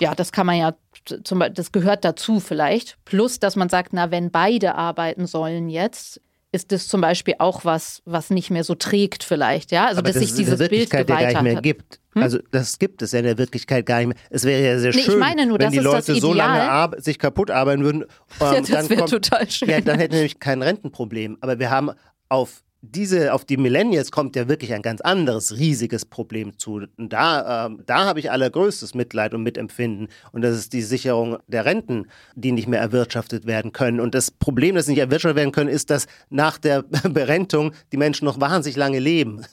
ja, das kann man ja, zum, Beispiel- das gehört dazu vielleicht. Plus, dass man sagt, na, wenn beide arbeiten sollen jetzt, ist das zum Beispiel auch was, was nicht mehr so trägt vielleicht, ja? Also, Aber dass das sich dieses Bild Wirklichkeit ja gar nicht mehr hat. Hm? gibt. Also das gibt es ja in der Wirklichkeit gar nicht mehr. Es wäre ja sehr Nee, schön, nur, wenn das die das Leute so lange sich kaputt arbeiten würden. Ja, ähm, das dann wäre total schön. Ja, dann hätten wir nämlich kein Rentenproblem. Aber wir haben auf diese, auf die Millennials kommt ja wirklich ein ganz anderes, riesiges Problem zu. Und da, ähm, da habe ich allergrößtes Mitleid und Mitempfinden. Und das ist die Sicherung der Renten, die nicht mehr erwirtschaftet werden können. Und das Problem, das nicht erwirtschaftet werden können, ist, dass nach der Berentung die Menschen noch wahnsinnig lange leben.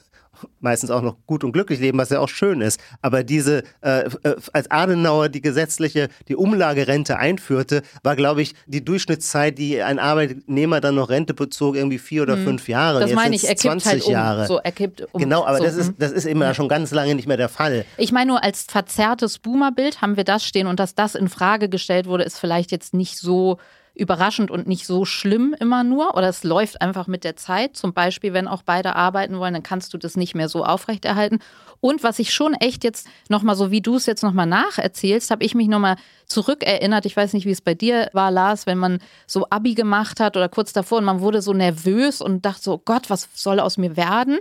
Meistens auch noch gut und glücklich leben, was ja auch schön ist. Aber diese, äh, äh, als Adenauer die gesetzliche, die Umlagerente einführte, war, glaube ich, die Durchschnittszeit, die ein Arbeitnehmer dann noch Rente bezog, irgendwie vier oder fünf Jahre. Mhm. Das Jetzt meine ich, er kippt 20 halt um. Jahre. So, er kippt um. Genau, aber so, das, mhm. ist, das ist immer schon ganz lange nicht mehr der Fall. Ich meine nur als verzerrtes Boomerbild haben wir das stehen und dass das in Frage gestellt wurde, ist vielleicht jetzt nicht so überraschend und nicht so schlimm immer nur oder es läuft einfach mit der Zeit. Zum Beispiel, wenn auch beide arbeiten wollen, dann kannst du das nicht mehr so aufrechterhalten. Und was ich schon echt jetzt nochmal so, wie du es jetzt nochmal nacherzählst, habe ich mich nochmal zurückerinnert. Ich weiß nicht, wie es bei dir war, Lars, wenn man so Abi gemacht hat oder kurz davor und man wurde so nervös und dachte so, oh Gott, was soll aus mir werden?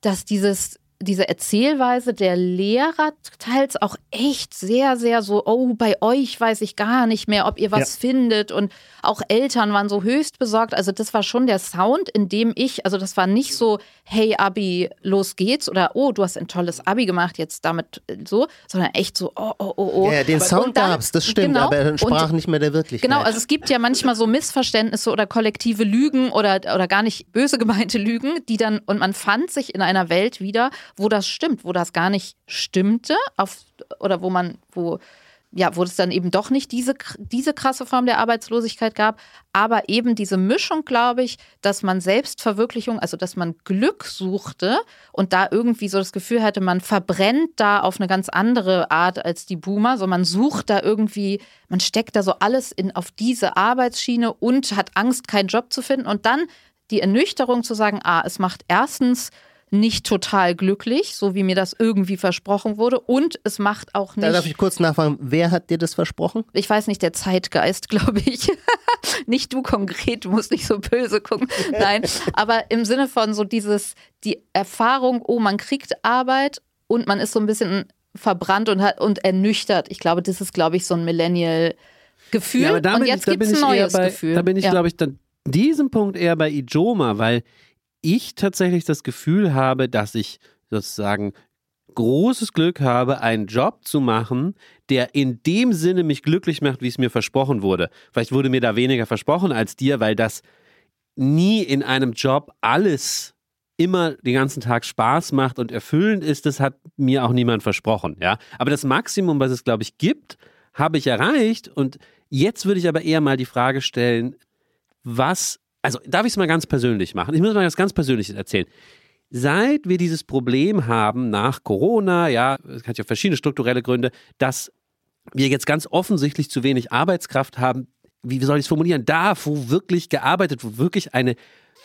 Dass dieses diese Erzählweise der Lehrer teils auch echt sehr, sehr so, oh, bei euch weiß ich gar nicht mehr, ob ihr was findet. Und auch Eltern waren so höchst besorgt. Also das war schon der Sound, in dem ich, also das war nicht so, hey Abi, los geht's oder oh, du hast ein tolles Abi gemacht, jetzt damit äh, so, sondern echt so, oh, oh, oh, oh. Ja, den Sound Und dann- gab's, das stimmt, genau, aber er entsprach und- nicht mehr der Wirklichkeit. Genau, also es gibt ja manchmal so Missverständnisse oder kollektive Lügen oder, oder gar nicht böse gemeinte Lügen, die dann, und man fand sich in einer Welt wieder, wo das stimmt, wo das gar nicht stimmte, auf, oder wo man, wo, ja, wo es dann eben doch nicht diese, diese krasse Form der Arbeitslosigkeit gab, aber eben diese Mischung, glaube ich, dass man Selbstverwirklichung, also dass man Glück suchte und da irgendwie so das Gefühl hatte, man verbrennt da auf eine ganz andere Art als die Boomer, so man sucht da irgendwie, man steckt da so alles in, auf diese Arbeitsschiene und hat Angst, keinen Job zu finden. Und dann die Ernüchterung zu sagen, ah, es macht erstens nicht total glücklich, so wie mir das irgendwie versprochen wurde und es macht auch da darf nicht ich kurz nachfragen, wer hat dir das versprochen? ich weiß nicht, der Zeitgeist, glaube ich. nicht du konkret, du musst nicht so böse gucken. Nein, aber im Sinne von so dieses, die Erfahrung, oh, man kriegt Arbeit und man ist so ein bisschen verbrannt und, hat, und ernüchtert. Ich glaube, das ist, glaube ich, so ein Millennial-Gefühl. Ja, aber da und jetzt gibt es ein neues bei, Gefühl. Da bin ich, ja. glaube ich, dann diesem Punkt eher bei Ijoma, weil ich tatsächlich das Gefühl habe, dass ich sozusagen großes Glück habe, einen Job zu machen, der in dem Sinne mich glücklich macht, wie es mir versprochen wurde. Vielleicht wurde mir da weniger versprochen als dir, weil das nie in einem Job alles immer den ganzen Tag Spaß macht und erfüllend ist, das hat mir auch niemand versprochen, ja. Aber das Maximum, was es, glaube ich, gibt, habe ich erreicht und jetzt würde ich aber eher mal die Frage stellen, was, also darf ich es mal ganz persönlich machen? Ich muss mal was ganz Persönliches erzählen. Seit wir dieses Problem haben nach Corona, ja, es hat ja verschiedene strukturelle Gründe, dass wir jetzt ganz offensichtlich zu wenig Arbeitskraft haben, wie soll ich es formulieren, da, wo wirklich gearbeitet, wo wirklich eine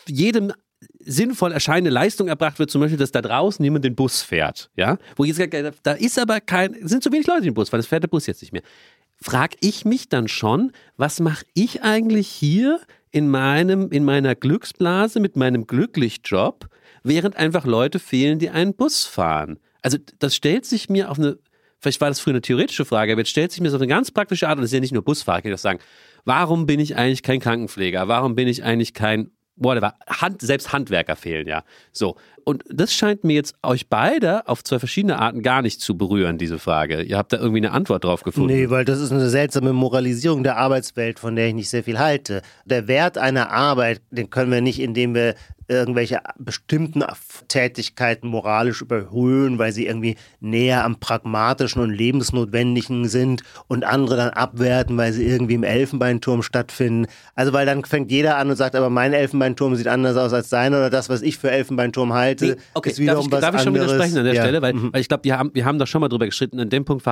jedem sinnvoll erscheinende Leistung erbracht wird, zum Beispiel, dass da draußen jemand den Bus fährt, ja, wo jetzt da ist aber kein, sind zu wenig Leute im Bus, weil das fährt der Bus jetzt nicht mehr. Frag ich mich dann schon, was mache ich eigentlich hier in meinem, in meiner Glücksblase mit meinem Glücklichjob, während einfach Leute fehlen, die einen Bus fahren? Also das stellt sich mir auf eine, vielleicht war das früher eine theoretische Frage, aber jetzt stellt sich mir so auf eine ganz praktische Art, und das ist ja nicht nur Busfahrer, kann ich das sagen, warum bin ich eigentlich kein Krankenpfleger? Warum bin ich eigentlich kein whatever, Hand, selbst Handwerker fehlen ja. So. Und das scheint mir jetzt euch beide auf zwei verschiedene Arten gar nicht zu berühren, diese Frage. Ihr habt da irgendwie eine Antwort drauf gefunden. Nee, weil das ist eine seltsame Moralisierung der Arbeitswelt, von der ich nicht sehr viel halte. Der Wert einer Arbeit, den können wir nicht, indem wir irgendwelche bestimmten Tätigkeiten moralisch überhöhen, weil sie irgendwie näher am pragmatischen und lebensnotwendigen sind und andere dann abwerten, weil sie irgendwie im Elfenbeinturm stattfinden. Also weil dann fängt jeder an und sagt, aber mein Elfenbeinturm sieht anders aus als deiner oder das, was ich für Elfenbeinturm halte, Nee, okay, ist wiederum darf ich, was darf ich schon anderes. widersprechen an der Ja. Stelle, weil, Mhm. weil ich glaube, wir haben, wir haben da schon mal drüber geschritten. An dem Punkt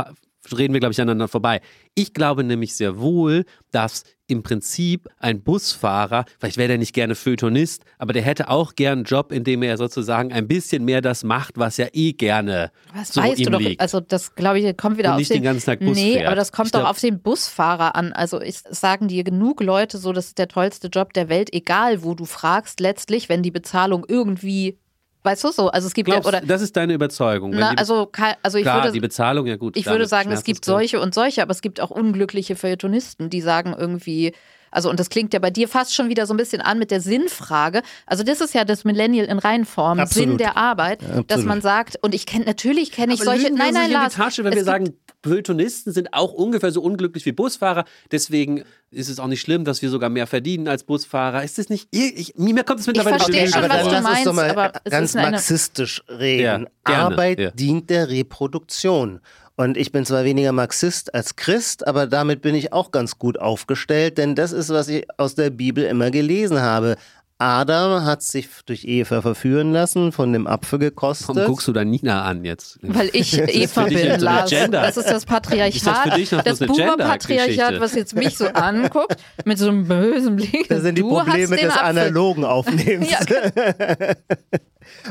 reden wir, glaube ich, aneinander vorbei. Ich glaube nämlich sehr wohl, dass im Prinzip ein Busfahrer, vielleicht wäre der nicht gerne Feuilletonist, aber der hätte auch gern einen Job, in dem er sozusagen ein bisschen mehr das macht, was er eh gerne Was so weißt ihm du doch, liegt. also das glaube ich, kommt wieder Und auf nicht den, den ganzen Tag Bus Nee, fährt. aber das kommt Ich doch glaub- auf den Busfahrer an. Also ich, sagen dir genug Leute so, das ist der tollste Job der Welt, egal wo du fragst, letztlich, wenn die Bezahlung irgendwie, weißt du so, also es gibt Glaubst, ja, oder, das ist deine Überzeugung. Na, die, also, also ich klar, würde, die Bezahlung, ja gut. ich würde sagen, es gibt solche und solche, aber es gibt auch unglückliche Feuilletonisten, die sagen irgendwie, also und das klingt ja bei dir fast schon wieder so ein bisschen an mit der Sinnfrage. Also das ist ja das Millennial in Reinform, Absolut. Sinn der Arbeit, dass absolut. man sagt, und ich kenne, natürlich kenne ich Aber solche, wir nein, nein, in Lars. die Tasche, wenn wir sagen, Feuilletonisten sind auch ungefähr so unglücklich wie Busfahrer. Deswegen ist es auch nicht schlimm, dass wir sogar mehr verdienen als Busfahrer. Ist es nicht? Ich, mir kommt es mittlerweile verstehe schwierig schon, was du meinst, mal aber ganz marxistisch reden. Ja, gerne, Arbeit ja. dient der Reproduktion. Und ich bin zwar weniger Marxist als Christ, aber damit bin ich auch ganz gut aufgestellt, denn das ist, was ich aus der Bibel immer gelesen habe. Adam hat sich durch Eva verführen lassen, von dem Apfel gekostet. Warum guckst du da Nina an jetzt? Weil ich Eva bin, Lars. Das ist das Patriarchat. Ist das für dich noch das Boomer-Patriarchat, was jetzt mich so anguckt, mit so einem bösen Blick. Das sind die du Probleme des Apfel. analogen Aufnehmens. Ja,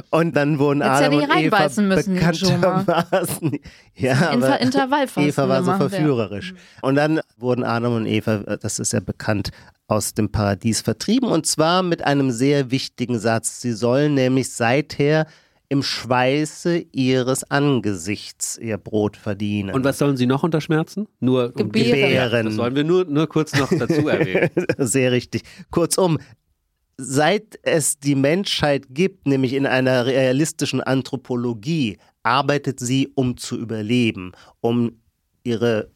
Und dann wurden ja Adam und Eva müssen, bekanntermaßen. Ja, aber Eva war so verführerisch. Und dann wurden Adam und Eva, das ist ja bekannt, aus dem Paradies vertrieben. Und zwar mit einem sehr wichtigen Satz. Sie sollen nämlich seither im Schweiße ihres Angesichts ihr Brot verdienen. Und was sollen sie noch unter Schmerzen? Nur Gebären. Gebären. Das sollen wir nur, nur kurz noch dazu erwähnen. Sehr richtig. Kurzum, seit es die Menschheit gibt, nämlich in einer realistischen Anthropologie, arbeitet sie, um zu überleben, um ihre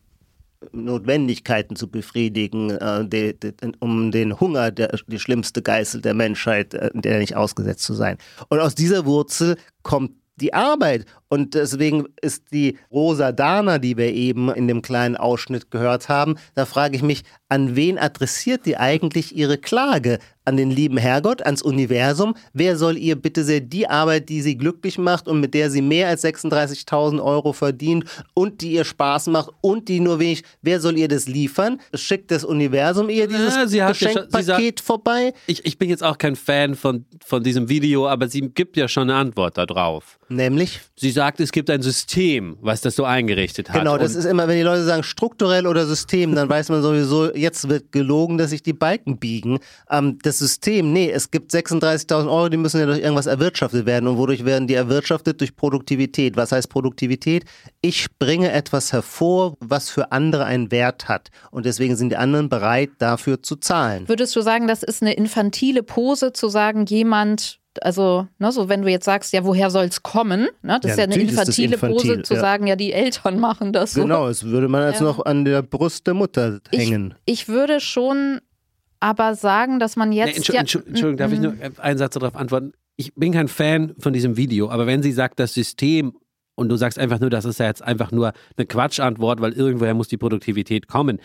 Notwendigkeiten zu befriedigen, äh, de, de, um den Hunger, der, die schlimmste Geißel der Menschheit, äh, der nicht ausgesetzt zu sein. Und aus dieser Wurzel kommt die Arbeit. Und deswegen ist die Rosa Dana, die wir eben in dem kleinen Ausschnitt gehört haben, da frage ich mich, an wen adressiert die eigentlich ihre Klage? An den lieben Herrgott, ans Universum? Wer soll ihr bitte sehr die Arbeit, die sie glücklich macht und mit der sie mehr als 36.000 Euro verdient und die ihr Spaß macht und die nur wenig, wer soll ihr das liefern? Schickt das Universum ihr dieses Ja, Geschenkpaket vorbei? Ich, ich bin jetzt auch kein Fan von, von diesem Video, aber sie gibt ja schon eine Antwort darauf. Nämlich? Sie sagt, es gibt ein System, was das so eingerichtet hat. Genau, das ist immer, wenn die Leute sagen strukturell oder System, dann weiß man sowieso, jetzt wird gelogen, dass sich die Balken biegen. Ähm, das System, nee, es gibt 36.000 Euro, die müssen ja durch irgendwas erwirtschaftet werden. Und wodurch werden die erwirtschaftet? Durch Produktivität. Was heißt Produktivität? Ich bringe etwas hervor, was für andere einen Wert hat. Und deswegen sind die anderen bereit, dafür zu zahlen. Würdest du sagen, das ist eine infantile Pose, zu sagen, jemand, also, ne, so wenn du jetzt sagst, ja, woher soll es kommen? Ne, das Ja, ist ja eine infantile infantil, Pose, zu ja. sagen, ja, die Eltern machen das so. Genau, es würde man jetzt Ja. noch an der Brust der Mutter Ich, hängen. ich würde schon aber sagen, dass man Nee, jetzt. Entschu- ja, Entschu- Entschuldigung, darf ich nur einen Satz darauf antworten? Ich bin kein Fan von diesem Video, aber wenn sie sagt, das System und du sagst einfach nur, das ist ja jetzt einfach nur eine Quatschantwort, weil irgendwoher muss die Produktivität kommen.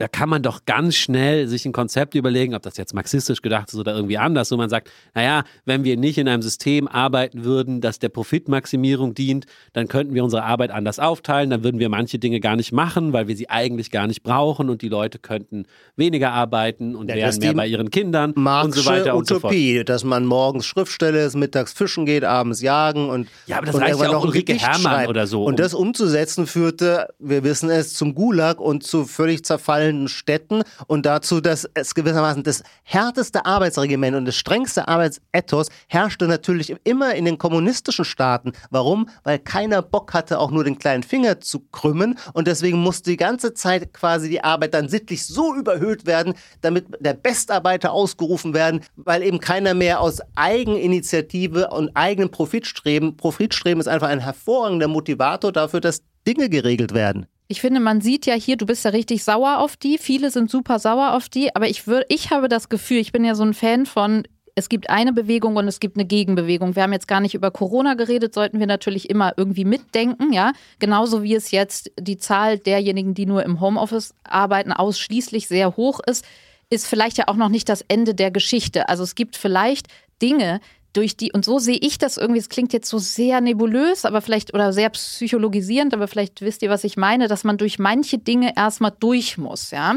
Da kann man doch ganz schnell sich ein Konzept überlegen, ob das jetzt marxistisch gedacht ist oder irgendwie anders, wo man sagt, naja, wenn wir nicht in einem System arbeiten würden, das der Profitmaximierung dient, dann könnten wir unsere Arbeit anders aufteilen, dann würden wir manche Dinge gar nicht machen, weil wir sie eigentlich gar nicht brauchen und die Leute könnten weniger arbeiten und Ja, wären mehr bei ihren Kindern und so weiter und so fort. Utopie, dass man morgens Schriftsteller ist, mittags fischen geht, abends jagen und Ja, aber das und reicht ja auch Ulrike Herrmann schreibt. oder so, Und um- das umzusetzen führte, wir wissen es, zum Gulag und zu völlig zerfallenden Städten und dazu, dass es gewissermaßen das härteste Arbeitsregiment und das strengste Arbeitsethos herrschte natürlich immer in den kommunistischen Staaten. Warum? Weil keiner Bock hatte, auch nur den kleinen Finger zu krümmen und deswegen musste die ganze Zeit quasi die Arbeit dann sittlich so überhöht werden, damit der Bestarbeiter ausgerufen werden, weil eben keiner mehr aus Eigeninitiative und eigenem Profitstreben, Profitstreben ist einfach ein hervorragender Motivator dafür, dass Dinge geregelt werden. Ich finde, man sieht ja hier, du bist ja richtig sauer auf die. Viele sind super sauer auf die, aber ich würde, ich habe das Gefühl, ich bin ja so ein Fan von, es gibt eine Bewegung und es gibt eine Gegenbewegung. Wir haben jetzt gar nicht über Corona geredet, sollten wir natürlich immer irgendwie mitdenken, ja. Genauso wie es jetzt die Zahl derjenigen, die nur im Homeoffice arbeiten, ausschließlich sehr hoch ist, ist vielleicht ja auch noch nicht das Ende der Geschichte. Also es gibt vielleicht Dinge, durch die, und so sehe ich das irgendwie, es klingt jetzt so sehr nebulös, aber vielleicht, oder sehr psychologisierend, aber vielleicht wisst ihr, was ich meine, dass man durch manche Dinge erstmal durch muss, ja.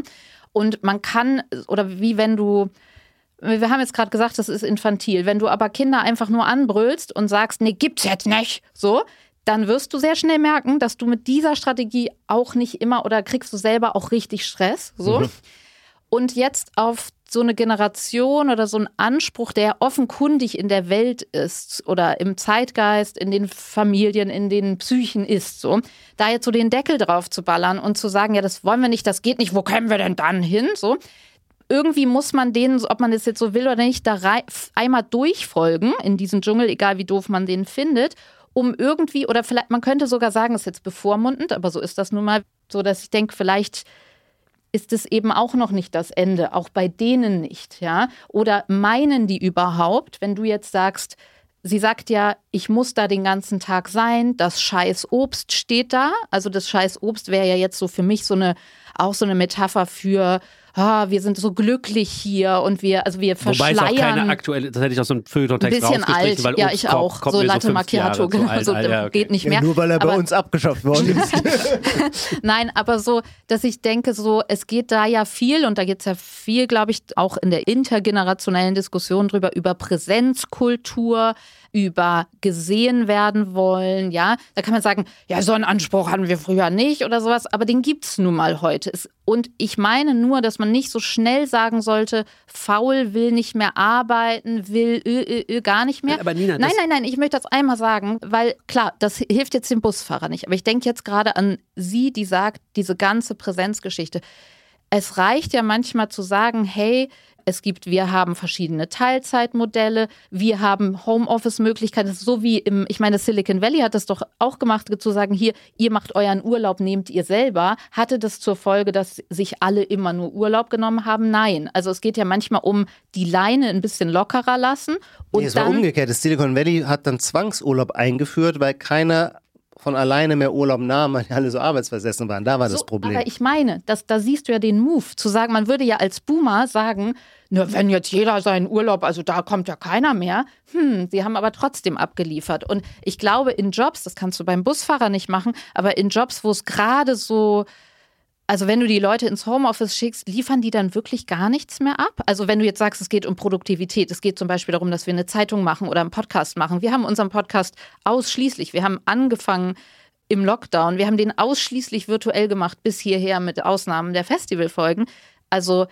Und man kann, oder wie wenn du, wir haben jetzt gerade gesagt, das ist infantil, wenn du aber Kinder einfach nur anbrüllst und sagst, nee, gibt's jetzt nicht, so, dann wirst du sehr schnell merken, dass du mit dieser Strategie auch nicht immer oder kriegst du selber auch richtig Stress, so. Und jetzt auf so eine Generation oder so einen Anspruch, der offenkundig in der Welt ist oder im Zeitgeist, in den Familien, in den Psychen ist, so, da jetzt so den Deckel drauf zu ballern und zu sagen, ja, das wollen wir nicht, das geht nicht, wo können wir denn dann hin, so. Irgendwie muss man denen, ob man das jetzt so will oder nicht, da einmal durchfolgen in diesen Dschungel, egal wie doof man den findet. um irgendwie, oder vielleicht, man könnte sogar sagen, es ist jetzt bevormundend, aber so ist das nun mal so, dass ich denke, vielleicht ist es eben auch noch nicht das Ende, auch bei denen nicht, ja? Oder meinen die überhaupt, wenn du jetzt sagst, sie sagt ja, ich muss da den ganzen Tag sein, das scheiß Obst steht da, also das scheiß Obst wäre ja jetzt so für mich so eine auch so eine Metapher für ah, wir sind so glücklich hier und wir, also wir verschleiern. Wobei es auch keine aktuelle, das hätte ich aus so einem Feuilleton-Text bisschen alt, weil ja, ich auch. kommt so Latte fünf Macchiato, genau, alt, so, ah, ja, okay. geht nicht Ja, mehr. nur weil er bei Aber- uns abgeschafft worden ist. Nein, aber so, dass ich denke, so, es geht da ja viel und da geht es ja viel, glaube ich, auch in der intergenerationellen Diskussion drüber, über Präsenzkultur, über gesehen werden wollen, ja. Da kann man sagen, ja, so einen Anspruch hatten wir früher nicht oder sowas, aber den gibt es nun mal heute. Und ich meine nur, dass man nicht so schnell sagen sollte, faul will nicht mehr arbeiten, will ö, ö, ö, gar nicht mehr. Aber Nina, nein, nein, nein, ich möchte das einmal sagen, weil klar, das hilft jetzt dem Busfahrer nicht. Aber ich denke jetzt gerade an sie, die sagt, diese ganze Präsenzgeschichte. Es reicht ja manchmal zu sagen, hey, es gibt, wir haben verschiedene Teilzeitmodelle, wir haben Homeoffice-Möglichkeiten, so wie im, ich meine, Silicon Valley hat das doch auch gemacht, zu sagen, hier, ihr macht euren Urlaub, nehmt ihr selber. Hatte das zur Folge, dass sich alle immer nur Urlaub genommen haben? Nein. Also es geht ja manchmal um die Leine ein bisschen lockerer lassen und nee, es war umgekehrt. Das Silicon Valley hat dann Zwangsurlaub eingeführt, weil keiner von alleine mehr Urlaub nahm, weil die alle so arbeitsversessen waren. Da war das So, Problem. Aber ich meine, das, da siehst du ja den Move, zu sagen, man würde ja als Boomer sagen, na, wenn jetzt jeder seinen Urlaub, also da kommt ja keiner mehr. Hm, sie haben aber trotzdem abgeliefert. Und ich glaube, in Jobs, das kannst du beim Busfahrer nicht machen, aber in Jobs, wo es gerade so, also wenn du die Leute ins Homeoffice schickst, liefern die dann wirklich gar nichts mehr ab? Also wenn du jetzt sagst, es geht um Produktivität, es geht zum Beispiel darum, dass wir eine Zeitung machen oder einen Podcast machen. Wir haben unseren Podcast ausschließlich, wir haben angefangen im Lockdown, wir haben den ausschließlich virtuell gemacht bis hierher mit Ausnahmen der Festivalfolgen. Also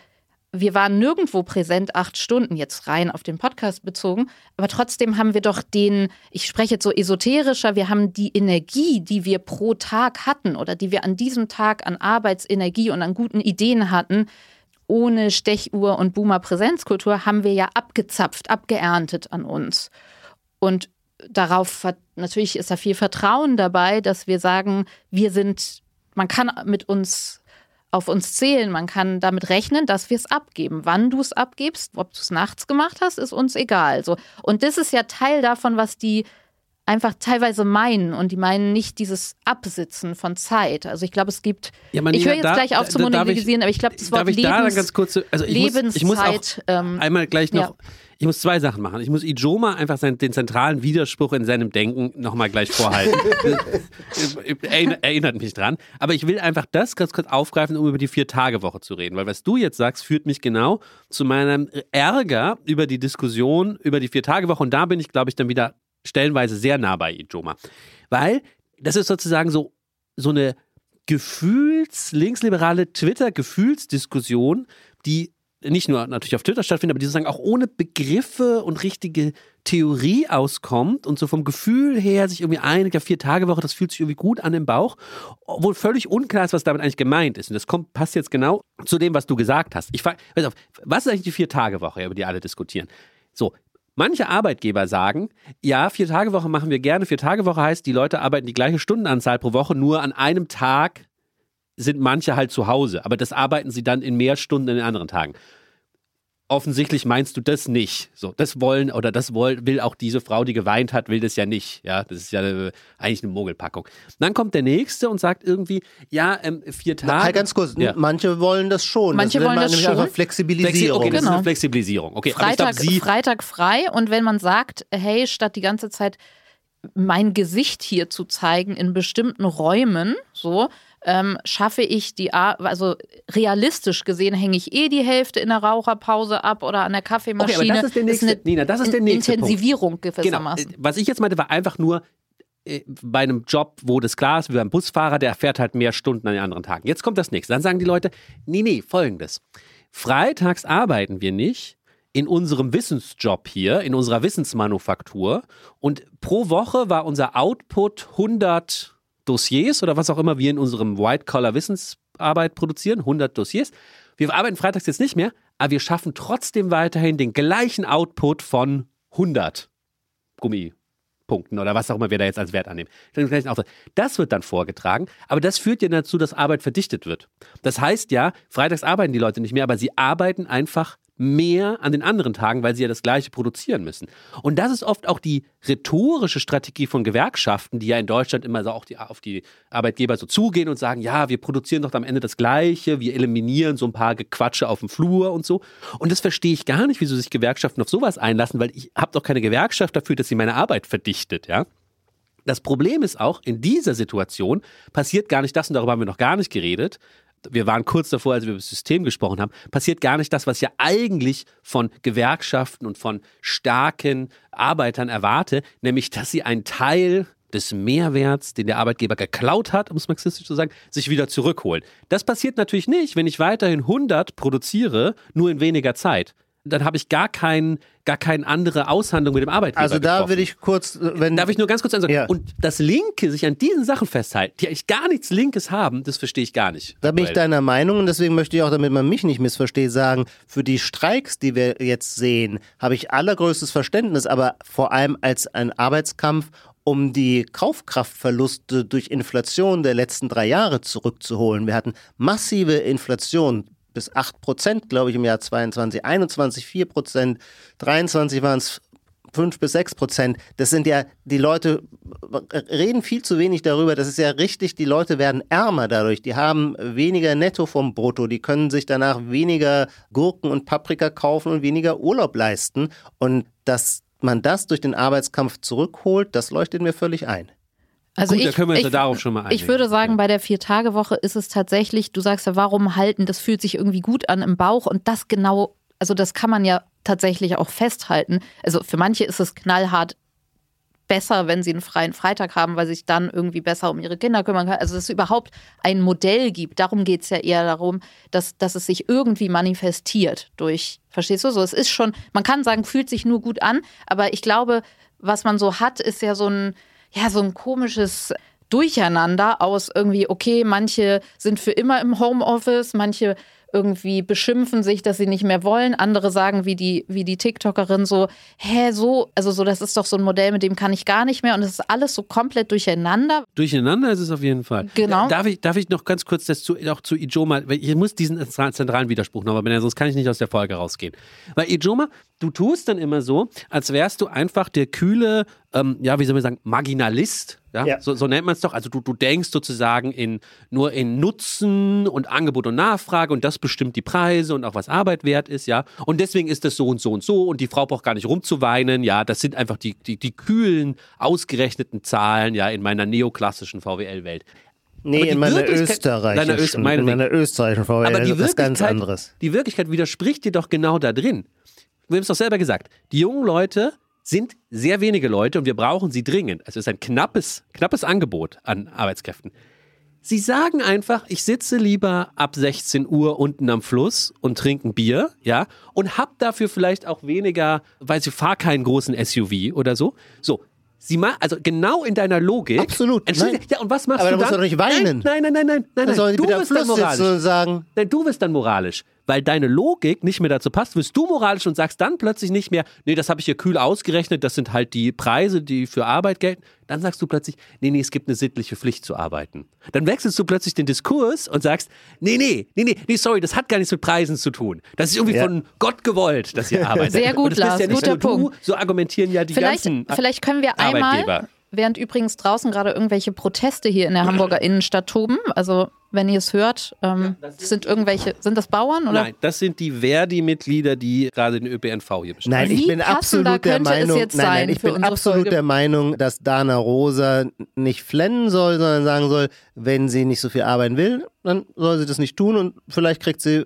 wir waren nirgendwo präsent, acht Stunden, jetzt rein auf den Podcast bezogen. Aber trotzdem haben wir doch den, ich spreche jetzt so esoterischer, wir haben die Energie, die wir pro Tag hatten oder die wir an diesem Tag an Arbeitsenergie und an guten Ideen hatten, ohne Stechuhr und Boomer-Präsenzkultur, haben wir ja abgezapft, abgeerntet an uns. Und darauf natürlich ist da viel Vertrauen dabei, dass wir sagen, wir sind, man kann mit uns auf uns zählen, man kann damit rechnen, dass wir es abgeben. Wann du es abgibst, ob du es nachts gemacht hast, ist uns egal. So. Und das ist ja Teil davon, was die einfach teilweise meinen und die meinen nicht dieses Absitzen von Zeit. Also ich glaube, es gibt, Ja, aber ich höre jetzt da- gleich auf zu da- monologisieren, aber ich glaube, das Darf Wort ich da dann Lebens, ganz kurz, also ich muss, ich muss auch Lebenszeit, ähm, einmal gleich noch, ja. ich muss zwei Sachen machen. Ich muss Ijoma einfach seinen, den zentralen Widerspruch in seinem Denken nochmal gleich vorhalten. Erinner- Erinnert mich dran. Aber ich will einfach das ganz kurz aufgreifen, um über die Vier-Tage-Woche zu reden. Weil was du jetzt sagst, führt mich genau zu meinem Ärger über die Diskussion über die Vier-Tage-Woche. Und da bin ich, glaube ich, dann wieder stellenweise sehr nah bei Ijoma. Weil das ist sozusagen so, so eine Gefühls-, linksliberale Twitter-Gefühlsdiskussion, die nicht nur natürlich auf Twitter stattfindet, aber die sozusagen auch ohne Begriffe und richtige Theorie auskommt und so vom Gefühl her sich irgendwie einigt, ja, vier Tage Woche, das fühlt sich irgendwie gut an im Bauch, obwohl völlig unklar ist, was damit eigentlich gemeint ist. Und das kommt, passt jetzt genau zu dem, was du gesagt hast. Ich frage, was ist eigentlich die vier Tage Woche, über die alle diskutieren? So, Manche Arbeitgeber sagen, ja, vier Tage Woche machen wir gerne. Vier Tage Woche heißt, die Leute arbeiten die gleiche Stundenanzahl pro Woche, nur an einem Tag sind manche halt zu Hause, aber das arbeiten sie dann in mehr Stunden in den anderen Tagen. Offensichtlich meinst du das nicht. So, das wollen oder das will, will auch diese Frau, die geweint hat, will das ja nicht. Ja, das ist ja äh, eigentlich eine Mogelpackung. Dann kommt der nächste und sagt irgendwie, ja, ähm, vier Tage. Halt ganz kurz, Ja. manche wollen das schon. Manche das wollen man das nämlich schon. einfach Flexibilisierung. Flexi okay, das ist Genau. eine Flexibilisierung. Okay, aber ich Freitag, glaube, sie Freitag frei und wenn man sagt, hey, statt die ganze Zeit mein Gesicht hier zu zeigen in bestimmten Räumen, so ähm, schaffe ich die, Ar also realistisch gesehen hänge ich eh die Hälfte in der Raucherpause ab oder an der Kaffeemaschine. Okay, aber das ist der nächste- eine Nina, das ist der nächste Punkt. Intensivierung Genau. gewissermaßen. Äh, Was ich jetzt meinte, war einfach nur äh, bei einem Job, wo das klar ist, wie beim Busfahrer, der fährt halt mehr Stunden an den anderen Tagen. Jetzt kommt das nächste. Dann sagen die Leute, nee, nee, folgendes. Freitags arbeiten wir nicht in unserem Wissensjob hier, in unserer Wissensmanufaktur und pro Woche war unser Output 100 Dossiers oder was auch immer wir in unserem White-Collar-Wissensarbeit produzieren, 100 Dossiers. Wir arbeiten freitags jetzt nicht mehr, aber wir schaffen trotzdem weiterhin den gleichen Output von 100 Punkten oder was auch immer wir da jetzt als Wert annehmen. Das wird dann vorgetragen, aber das führt ja dazu, dass Arbeit verdichtet wird. Das heißt ja, freitags arbeiten die Leute nicht mehr, aber sie arbeiten einfach mehr an den anderen Tagen, weil sie ja das Gleiche produzieren müssen. Und das ist oft auch die rhetorische Strategie von Gewerkschaften, die ja in Deutschland immer so auch die, auf die Arbeitgeber so zugehen und sagen, ja, wir produzieren doch am Ende das Gleiche, wir eliminieren so ein paar Gequatsche auf dem Flur und so. Und das verstehe ich gar nicht, wieso sich Gewerkschaften auf sowas einlassen, weil ich habe doch keine Gewerkschaft dafür, dass sie meine Arbeit verdichtet, ja. Das Problem ist auch, in dieser Situation passiert gar nicht das, und darüber haben wir noch gar nicht geredet, wir waren kurz davor, als wir über das System gesprochen haben, passiert gar nicht das, was ich ja eigentlich von Gewerkschaften und von starken Arbeitern erwarte, nämlich dass sie einen Teil des Mehrwerts, den der Arbeitgeber geklaut hat, um es marxistisch zu sagen, sich wieder zurückholen. Das passiert natürlich nicht, wenn ich weiterhin 100 produziere, nur in weniger Zeit dann habe ich gar keinen gar keine andere Aushandlung mit dem Arbeitgeber. Also da getroffen. will ich kurz, wenn darf ich nur ganz kurz sagen. Ja. Und das Linke sich an diesen Sachen festhalten, die eigentlich gar nichts Linkes haben, das verstehe ich gar nicht. Da bin ich deiner Meinung und deswegen möchte ich auch, damit man mich nicht missversteht, sagen, für die Streiks, die wir jetzt sehen, habe ich allergrößtes Verständnis, aber vor allem als ein Arbeitskampf um die Kaufkraftverluste durch Inflation der letzten drei Jahre zurückzuholen. Wir hatten massive Inflation, bis 8 Prozent, glaube ich, im Jahr 22, 21 4 Prozent, 23 waren es 5 bis 6 Prozent. Das sind ja, die Leute reden viel zu wenig darüber. Das ist ja richtig, die Leute werden ärmer dadurch. Die haben weniger Netto vom Brutto. Die können sich danach weniger Gurken und Paprika kaufen und weniger Urlaub leisten. Und dass man das durch den Arbeitskampf zurückholt, das leuchtet mir völlig ein. Also Gut, ich, da können wir uns ich, ja darauf schon mal Ich würde sagen, bei der Vier-Tage-Woche ist es tatsächlich, du sagst ja, warum halten, das fühlt sich irgendwie gut an im Bauch und das genau, also das kann man ja tatsächlich auch festhalten. Also für manche ist es knallhart besser, wenn sie einen freien Freitag haben, weil sie sich dann irgendwie besser um ihre Kinder kümmern können. Also dass es überhaupt ein Modell gibt. Darum geht es ja eher darum, dass, dass es sich irgendwie manifestiert durch, verstehst du so? Es ist schon, man kann sagen, fühlt sich nur gut an, aber ich glaube, was man so hat, ist ja so ein, ja, so ein komisches Durcheinander aus irgendwie, okay, manche sind für immer im Homeoffice, manche irgendwie beschimpfen sich, dass sie nicht mehr wollen. Andere sagen, wie die, wie die TikTokerin so, hä, so, also so, das ist doch so ein Modell, mit dem kann ich gar nicht mehr. Und es ist alles so komplett durcheinander. Durcheinander ist es auf jeden Fall. Genau. Darf ich, darf ich noch ganz kurz das zu, auch zu Ijoma, weil ich muss diesen zentralen Widerspruch noch, aber sonst kann ich nicht aus der Folge rausgehen. Weil Ijoma, du tust dann immer so, als wärst du einfach der kühle, ähm, ja, wie soll man sagen, Marginalist. Ja, Ja. So, so nennt man es doch. Also du, du denkst sozusagen in, nur in Nutzen und Angebot und Nachfrage und das bestimmt die Preise und auch was Arbeit wert ist, ja. Und deswegen ist das so und so und so und die Frau braucht gar nicht rumzuweinen, ja. Das sind einfach die, die, die kühlen, ausgerechneten Zahlen, ja, in meiner neoklassischen VWL-Welt. Nee, in meiner österreichischen, Öst- in meinetwegen. meiner österreichischen VWL, Aber die ist ganz Wirklichkeit, anderes. die Wirklichkeit widerspricht dir doch genau da drin. Wir haben es doch selber gesagt. Die jungen Leute sind sehr wenige Leute und wir brauchen sie dringend. Also es ist ein knappes, knappes Angebot an Arbeitskräften. Sie sagen einfach, ich sitze lieber ab 16 Uhr unten am Fluss und trinke ein Bier, ja, und hab dafür vielleicht auch weniger, weil ich fahre keinen großen SUV oder so. So. Sie ma also genau in deiner Logik. Absolut, nein. Ja, und was machst Aber du da musst dann? du doch nicht weinen. Nein, nein, nein, nein, nein, Dann nein. die Du wirst dann moralisch. sagen, Nein, du wirst dann moralisch. Weil deine Logik nicht mehr dazu passt, wirst du moralisch und sagst dann plötzlich nicht mehr, nee, das habe ich hier kühl ausgerechnet, das sind halt die Preise, die für Arbeit gelten. Dann sagst du plötzlich, nee, nee, es gibt eine sittliche Pflicht zu arbeiten. Dann wechselst du plötzlich den Diskurs und sagst, nee, nee, nee, nee, nee, sorry, das hat gar nichts mit Preisen zu tun. Das ist irgendwie Ja. von Gott gewollt, dass ihr arbeitet. Sehr gut, und das bist Lars, ja nicht guter nur du, Punkt. so argumentieren ja die Vielleicht, ganzen vielleicht können wir einmal, Arbeitgeber. Während übrigens draußen gerade irgendwelche Proteste hier in der Hamburger Innenstadt toben, also wenn ihr es hört, ähm, sind irgendwelche, sind das Bauern oder? Nein, das sind die Verdi-Mitglieder, die gerade den ÖPNV hier bestellen. Nein, ich Wie bin absolut der Meinung, jetzt nein, nein, ich bin absolut Folge? der Meinung, dass Dana Rosa nicht flennen soll, sondern sagen soll, wenn sie nicht so viel arbeiten will, dann soll sie das nicht tun und vielleicht kriegt sie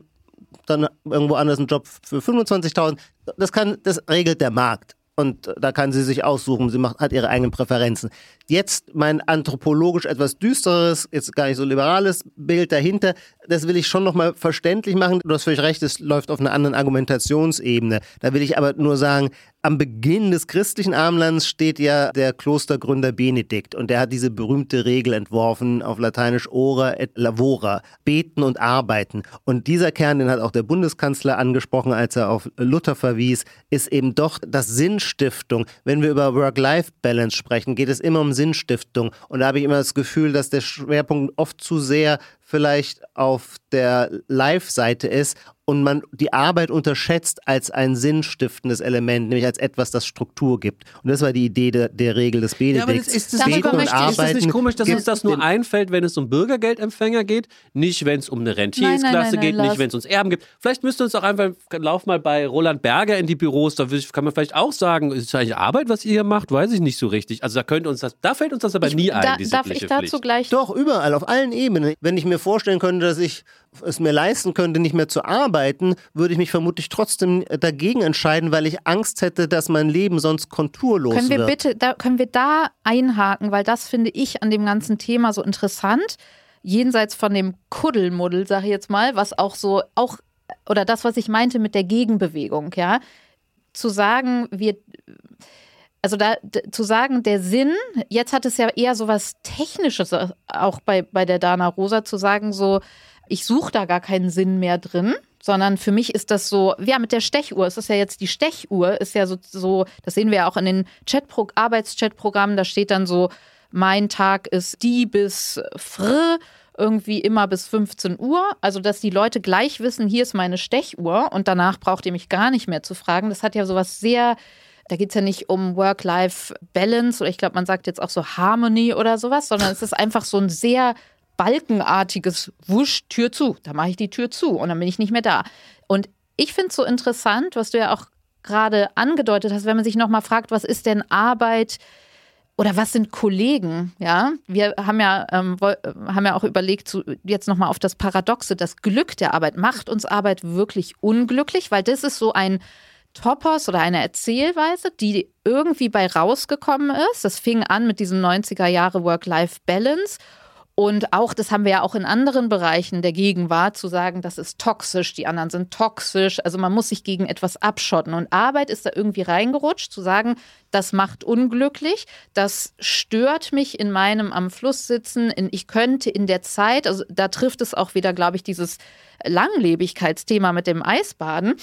dann irgendwo anders einen Job für 25.000. Das kann, das regelt der Markt. Und da kann sie sich aussuchen, sie macht, hat ihre eigenen Präferenzen. Jetzt mein anthropologisch etwas düsteres, jetzt gar nicht so liberales Bild dahinter, das will ich schon nochmal verständlich machen. Du hast völlig recht, es läuft auf einer anderen Argumentationsebene. Da will ich aber nur sagen, am Beginn des christlichen Abendlands steht ja der Klostergründer Benedikt und der hat diese berühmte Regel entworfen auf Lateinisch ora et lavora, beten und arbeiten. Und dieser Kern, den hat auch der Bundeskanzler angesprochen, als er auf Luther verwies, ist eben doch das Sinnstiftung. Wenn wir über Work-Life-Balance sprechen, geht es immer um Sinnstiftung. Und da habe ich immer das Gefühl, dass der Schwerpunkt oft zu sehr vielleicht auf der Live-Seite ist und man die Arbeit unterschätzt als ein sinnstiftendes Element, nämlich als etwas, das Struktur gibt. Und das war die Idee der, der Regel des Benedikts. Ja, aber das ist, das Beten und Arbeiten ist das nicht komisch, dass uns das nur einfällt, wenn es um Bürgergeldempfänger geht, nicht wenn es um eine Rentiersklasse geht, nicht wenn es uns Erben gibt. Vielleicht müsste uns auch einfach, lauf mal bei Roland Berger in die Büros, da kann man vielleicht auch sagen, ist es eigentlich Arbeit, was ihr hier macht? Weiß ich nicht so richtig. Also da könnte uns das, da fällt uns das aber ich, nie ein, da, Darf ich dazu Pflicht. gleich? Doch, überall, auf allen Ebenen. Wenn ich mir vorstellen könnte, dass ich es mir leisten könnte, nicht mehr zu arbeiten, würde ich mich vermutlich trotzdem dagegen entscheiden, weil ich Angst hätte, dass mein Leben sonst konturlos können wir wird. Bitte, da, können wir da einhaken, weil das finde ich an dem ganzen Thema so interessant. Jenseits von dem Kuddelmuddel, sage ich jetzt mal, was auch so, auch, oder das, was ich meinte mit der Gegenbewegung, ja, zu sagen, wir, also da zu sagen, der Sinn, jetzt hat es ja eher so was Technisches, äh, auch bei, bei der Dana Rosa, zu sagen, so, ich suche da gar keinen Sinn mehr drin, sondern für mich ist das so, ja, mit der Stechuhr, es ist ja jetzt die Stechuhr, ist ja so, so das sehen wir ja auch in den Chatpro Arbeitschatprogrammen, da steht dann so, mein Tag ist die bis fr, irgendwie immer bis 15 Uhr. Also, dass die Leute gleich wissen, hier ist meine Stechuhr und danach braucht ihr mich gar nicht mehr zu fragen. Das hat ja sowas sehr, da geht es ja nicht um Work-Life-Balance oder ich glaube, man sagt jetzt auch so Harmony oder sowas, sondern es ist einfach so ein sehr balkenartiges Wusch, Tür zu. Da mache ich die Tür zu und dann bin ich nicht mehr da. Und ich finde es so interessant, was du ja auch gerade angedeutet hast, wenn man sich nochmal fragt, was ist denn Arbeit oder was sind Kollegen? Ja, wir haben ja, ähm, haben ja auch überlegt, zu, jetzt nochmal auf das Paradoxe, das Glück der Arbeit. Macht uns Arbeit wirklich unglücklich? Weil das ist so ein Topos oder eine Erzählweise, die irgendwie bei rausgekommen ist. Das fing an mit diesem 90er Jahre Work-Life-Balance und auch, das haben wir ja auch in anderen Bereichen der Gegenwart, zu sagen, das ist toxisch, die anderen sind toxisch. Also man muss sich gegen etwas abschotten. Und Arbeit ist da irgendwie reingerutscht, zu sagen, das macht unglücklich, das stört mich in meinem am Fluss sitzen. In, ich könnte in der Zeit, also da trifft es auch wieder, glaube ich, dieses Langlebigkeitsthema mit dem Eisbaden.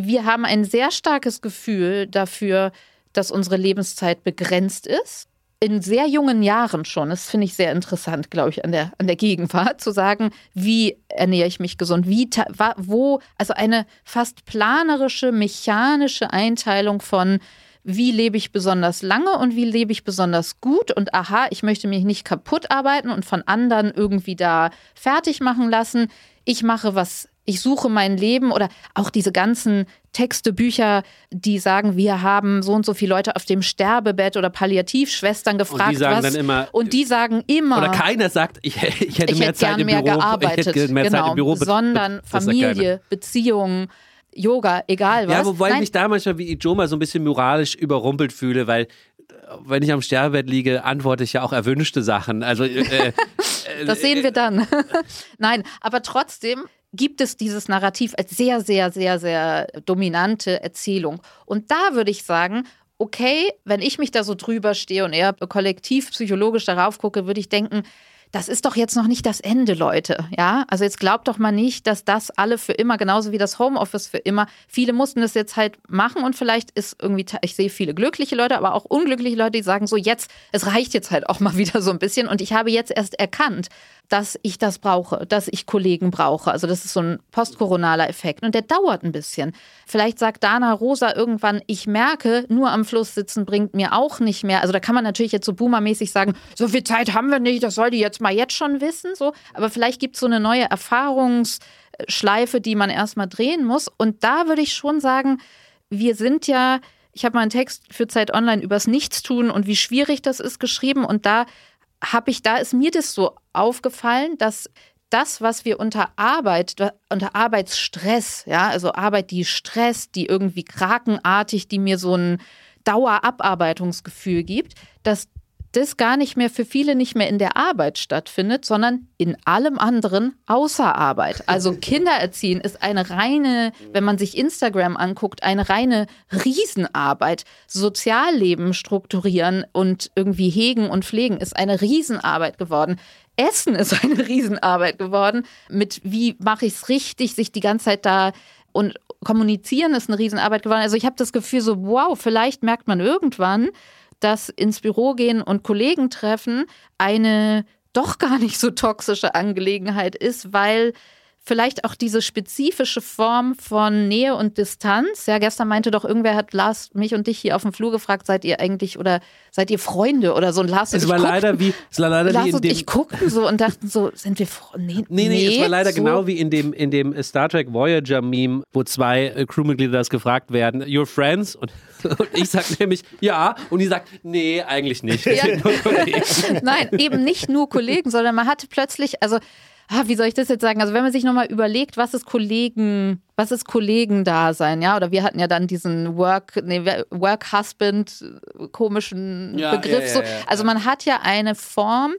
Wir haben ein sehr starkes Gefühl dafür, dass unsere Lebenszeit begrenzt ist. In sehr jungen Jahren schon, das finde ich sehr interessant, glaube ich, an der, an der Gegenwart, zu sagen, wie ernähre ich mich gesund, wie, wo, also eine fast planerische, mechanische Einteilung von, wie lebe ich besonders lange und wie lebe ich besonders gut? Und aha, ich möchte mich nicht kaputt arbeiten und von anderen irgendwie da fertig machen lassen. Ich mache was ich suche mein Leben oder auch diese ganzen Texte, Bücher, die sagen, wir haben so und so viele Leute auf dem Sterbebett oder Palliativschwestern gefragt. Und die sagen was, dann immer. Und die sagen immer. Oder keiner sagt, ich, ich hätte ich mehr hätte Zeit im mehr Büro. Gearbeitet, ich hätte mehr genau, Zeit im Büro. Sondern Familie, Beziehungen. Yoga, egal was. Ja, wobei Nein. ich mich da manchmal wie Ijoma so ein bisschen moralisch überrumpelt fühle, weil wenn ich am Sterbebett liege, antworte ich ja auch erwünschte Sachen. Also äh, äh das sehen wir dann. Nein, aber trotzdem gibt es dieses Narrativ als sehr, sehr, sehr, sehr dominante Erzählung. Und da würde ich sagen, okay, wenn ich mich da so drüber stehe und eher kollektiv psychologisch darauf gucke, würde ich denken, das ist doch jetzt noch nicht das Ende, Leute. Ja, also jetzt glaubt doch mal nicht, dass das alle für immer, genauso wie das Homeoffice für immer, viele mussten das jetzt halt machen und vielleicht ist irgendwie, ich sehe viele glückliche Leute, aber auch unglückliche Leute, die sagen so, jetzt, es reicht jetzt halt auch mal wieder so ein bisschen und ich habe jetzt erst erkannt, dass ich das brauche, dass ich Kollegen brauche. Also das ist so ein postkoronaler Effekt und der dauert ein bisschen. Vielleicht sagt Dana Rosa irgendwann, ich merke, nur am Fluss sitzen bringt mir auch nicht mehr. Also da kann man natürlich jetzt so boomermäßig sagen, so viel Zeit haben wir nicht, das soll die jetzt mal jetzt schon wissen, so. Aber vielleicht gibt es so eine neue Erfahrungsschleife, die man erstmal drehen muss. Und da würde ich schon sagen, wir sind ja ich habe mal einen Text für Zeit Online übers Nichtstun und wie schwierig das ist geschrieben. Und da habe ich, da ist mir das so aufgefallen, dass das, was wir unter Arbeit, unter Arbeitsstress, ja, also Arbeit, die stresst, die irgendwie krakenartig, die mir so ein Dauerabarbeitungsgefühl gibt, dass das gar nicht mehr für viele nicht mehr in der Arbeit stattfindet, sondern in allem anderen außer Arbeit. Also Kindererziehen ist eine reine, wenn man sich Instagram anguckt, eine reine Riesenarbeit. Sozialleben strukturieren und irgendwie hegen und pflegen ist eine Riesenarbeit geworden. Essen ist eine Riesenarbeit geworden. Mit wie mache ich es richtig, sich die ganze Zeit da und kommunizieren ist eine Riesenarbeit geworden. Also ich habe das Gefühl so, wow, vielleicht merkt man irgendwann, dass ins Büro gehen und Kollegen treffen eine doch gar nicht so toxische Angelegenheit ist, weil vielleicht auch diese spezifische Form von Nähe und Distanz. Ja, gestern meinte doch irgendwer hat Lars mich und dich hier auf dem Flur gefragt, seid ihr eigentlich oder seid ihr Freunde oder so? Und Lars es und war ich leider guckten, wie, es war leider Lars wie in und dem, ich guckten so und dachten so, sind wir Freunde? Nee, Nee, nee, es war leider so. genau wie in dem, in dem Star Trek Voyager Meme, wo zwei äh, Crewmitglieder das gefragt werden, your friends? Und, und ich sag nämlich, ja. Und die sagt, nee, eigentlich nicht. Ja. sind nur Kollegen. Nein, eben nicht nur Kollegen, sondern man hatte plötzlich, also ah, wie soll ich das jetzt sagen? Also wenn man sich nochmal überlegt, was ist Kollegen, was ist Kollegendasein, ja? Oder wir hatten ja dann diesen Work, nee, Work Husband äh, komischen Ja, Begriff. ja, ja, so. also man hat ja eine Form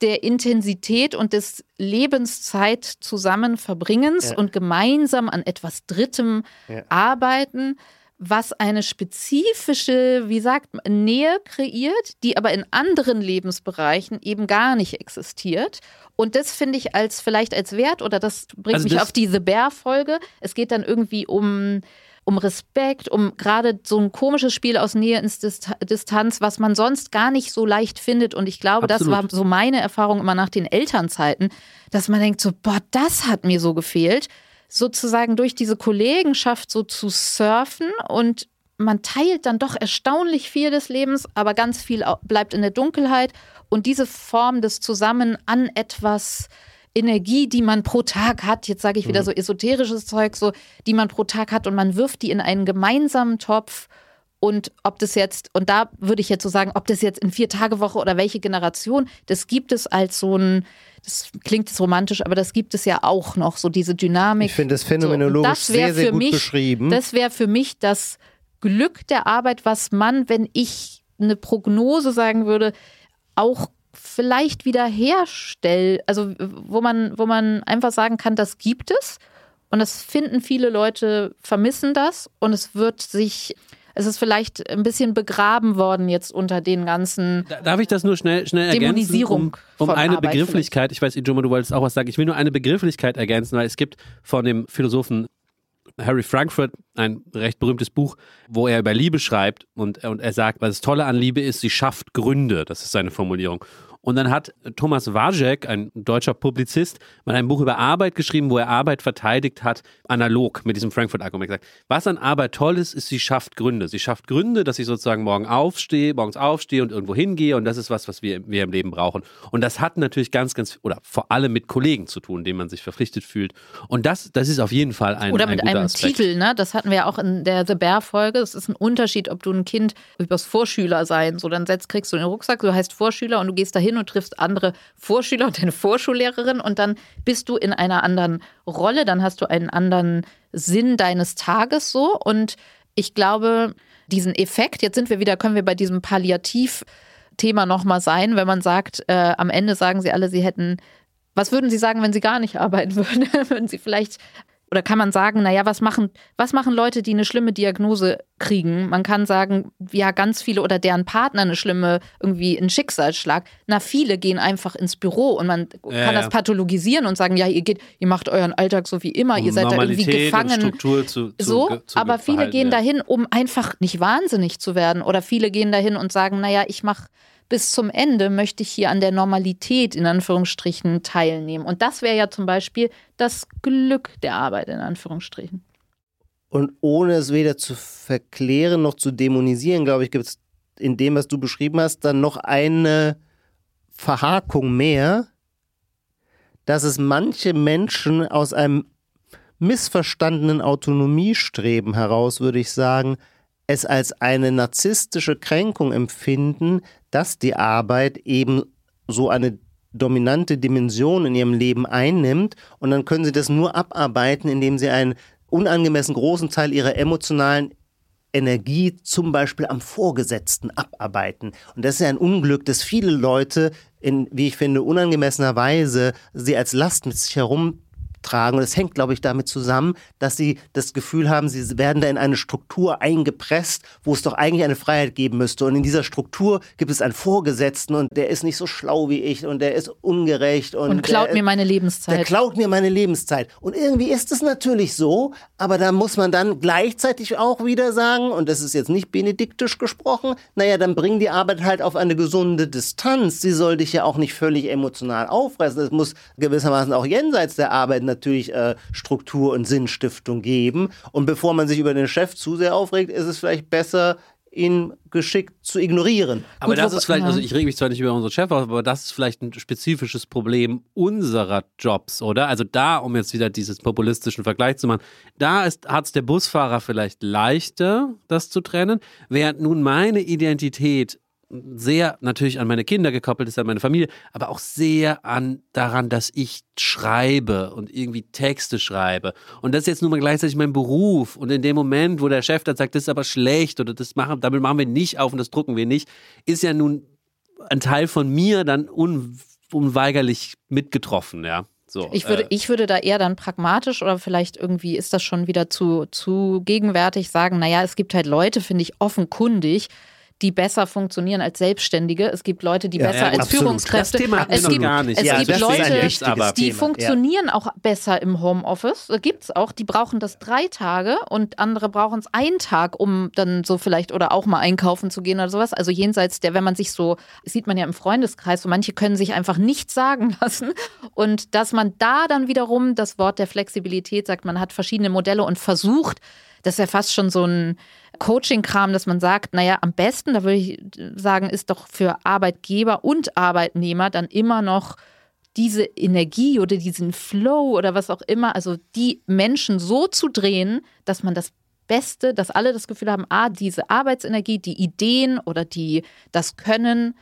der Intensität und des Lebenszeit zusammen Verbringens und gemeinsam an etwas Drittem arbeiten, was eine spezifische, wie sagt man, Nähe kreiert, die aber in anderen Lebensbereichen eben gar nicht existiert. Und das finde ich als vielleicht als Wert oder das bringt Also mich das- auf diese Bear-Folge. Es geht dann irgendwie um um Respekt, um gerade so ein komisches Spiel aus Nähe ins Dist Distanz, was man sonst gar nicht so leicht findet. Und ich glaube, das Absolut. war so meine Erfahrung immer nach den Elternzeiten, dass man denkt so, boah, das hat mir so gefehlt, sozusagen durch diese Kollegenschaft so zu surfen und man teilt dann doch erstaunlich viel des Lebens, aber ganz viel bleibt in der Dunkelheit. Und diese Form des Zusammen an etwas Energie, die man pro Tag hat, jetzt sage ich wieder so esoterisches Zeug, so, die man pro Tag hat und man wirft die in einen gemeinsamen Topf. Und ob das jetzt, und da würde ich jetzt so sagen, ob das jetzt in vier Tage Woche oder welche Generation, das gibt es als so ein, das klingt jetzt romantisch, aber das gibt es ja auch noch, so diese Dynamik. Ich finde das So, phänomenologisch und das sehr, sehr gut mich, beschrieben. Das wäre für mich das Glück der Arbeit, was man, wenn ich eine Prognose sagen würde, auch vielleicht wieder herstellt. Also wo man, wo man einfach sagen kann, das gibt es. Und das finden viele Leute, vermissen das. Und es wird sich, es ist vielleicht ein bisschen begraben worden jetzt unter den ganzen Da- Darf ich das nur schnell, schnell ergänzen? Dämonisierung Um, um von eine Arbeit Begrifflichkeit. Ich weiß, Ijoma, du wolltest auch was sagen. Ich will nur eine Begrifflichkeit ergänzen, weil es gibt von dem Philosophen Harry Frankfurt ein recht berühmtes Buch, wo er über Liebe schreibt und, und er sagt, was das Tolle an Liebe ist, sie schafft Gründe. Das ist seine Formulierung. Und dann hat Thomas Wajek, ein deutscher Publizist, mal ein Buch über Arbeit geschrieben, wo er Arbeit verteidigt hat, analog mit diesem Frankfurt-Argument. Er sagt, was an Arbeit toll ist, ist, sie schafft Gründe. Sie schafft Gründe, dass ich sozusagen morgen aufstehe, morgens aufstehe und irgendwo hingehe und das ist was, was wir, wir im Leben brauchen. Und das hat natürlich ganz, ganz, oder vor allem mit Kollegen zu tun, denen man sich verpflichtet fühlt. Und das, das ist auf jeden Fall ein, Oder ein mit guter einem Aspekt. Titel, ne? Das hatten wir ja auch in der The Bear-Folge. Es ist ein Unterschied, ob du ein Kind übers Vorschüler sein, so dann setzt, kriegst du den Rucksack, du heißt Vorschüler und du gehst dahin und triffst andere Vorschüler und deine Vorschullehrerin und dann bist du in einer anderen Rolle, dann hast du einen anderen Sinn deines Tages so. Und ich glaube, diesen Effekt, jetzt sind wir wieder, können wir bei diesem Palliativ-Thema nochmal sein, wenn man sagt, äh, am Ende sagen sie alle, sie hätten was würden Sie sagen, wenn Sie gar nicht arbeiten würden? würden Sie vielleicht oder kann man sagen, naja, was machen, was machen Leute, die eine schlimme Diagnose kriegen? Man kann sagen, ja, ganz viele oder deren Partner eine schlimme, irgendwie einen Schicksalsschlag. Na, viele gehen einfach ins Büro und man Ja, kann ja. das pathologisieren und sagen, ja, ihr geht, ihr macht euren Alltag so wie immer, ihr Um seid da irgendwie Normalität gefangen. Struktur zu, zu, So, ge- zu aber viele gehen ja. dahin, um einfach nicht wahnsinnig zu werden. Oder viele gehen dahin und sagen, naja, ich mache bis zum Ende, möchte ich hier an der Normalität in Anführungsstrichen teilnehmen. Und das wäre ja zum Beispiel das Glück der Arbeit in Anführungsstrichen. Und ohne es weder zu verklären noch zu dämonisieren, glaube ich, gibt es in dem, was du beschrieben hast, dann noch eine Verhakung mehr, dass es manche Menschen aus einem missverstandenen Autonomiestreben heraus, würde ich sagen, es als eine narzisstische Kränkung empfinden, dass die Arbeit eben so eine dominante Dimension in ihrem Leben einnimmt und dann können sie das nur abarbeiten, indem sie einen unangemessen großen Teil ihrer emotionalen Energie zum Beispiel am Vorgesetzten abarbeiten. Und das ist ja ein Unglück, dass viele Leute in, wie ich finde, unangemessener Weise sie als Last mit sich herum tragen. Und es hängt, glaube ich, damit zusammen, dass sie das Gefühl haben, sie werden da in eine Struktur eingepresst, wo es doch eigentlich eine Freiheit geben müsste. Und in dieser Struktur gibt es einen Vorgesetzten und der ist nicht so schlau wie ich und der ist ungerecht. Und, Und klaut der, mir meine Lebenszeit. der klaut mir meine Lebenszeit. Und irgendwie ist es natürlich so, aber da muss man dann gleichzeitig auch wieder sagen, und das ist jetzt nicht benediktisch gesprochen, naja, dann bring die Arbeit halt auf eine gesunde Distanz. Sie soll dich ja auch nicht völlig emotional auffressen. Es muss gewissermaßen auch jenseits der Arbeit natürlich äh, Struktur und Sinnstiftung geben. Und bevor man sich über den Chef zu sehr aufregt, ist es vielleicht besser, ihn geschickt zu ignorieren. Aber Gut, das ist vielleicht, also ich rege mich zwar nicht über unseren Chef auf, aber das ist vielleicht ein spezifisches Problem unserer Jobs, oder? Also da, um jetzt wieder diesen populistischen Vergleich zu machen, da hat es der Busfahrer vielleicht leichter, das zu trennen, während nun meine Identität sehr natürlich an meine Kinder gekoppelt ist, an meine Familie, aber auch sehr an daran, dass ich schreibe und irgendwie Texte schreibe. Und das ist jetzt nun mal gleichzeitig mein Beruf. Und in dem Moment, wo der Chef dann sagt, das ist aber schlecht oder das machen, damit machen wir nicht auf und das drucken wir nicht, ist ja nun ein Teil von mir dann un, unweigerlich mitgetroffen, ja. So, Ich würde, äh, ich würde da eher dann pragmatisch oder vielleicht irgendwie ist das schon wieder zu, zu gegenwärtig sagen, naja, es gibt halt Leute, finde ich, offenkundig, die besser funktionieren als Selbstständige. Es gibt Leute, die Ja, besser ja, als absolut. Führungskräfte. Das Thema es gibt, gar nicht. Es Ja, gibt Leute, die Thema, funktionieren auch besser im Homeoffice. Da gibt es auch. Die brauchen das drei Tage und andere brauchen es einen Tag, um dann so vielleicht oder auch mal einkaufen zu gehen oder sowas. Also jenseits der, wenn man sich so, das sieht man ja im Freundeskreis, so manche können sich einfach nichts sagen lassen. Und dass man da dann wiederum das Wort der Flexibilität sagt, man hat verschiedene Modelle und versucht, das ist ja fast schon so ein Coaching-Kram, dass man sagt, naja, am besten, da würde ich sagen, ist doch für Arbeitgeber und Arbeitnehmer dann immer noch diese Energie oder diesen Flow oder was auch immer, also die Menschen so zu drehen, dass man das Beste, dass alle das Gefühl haben, ah, diese Arbeitsenergie, die Ideen oder die, das Können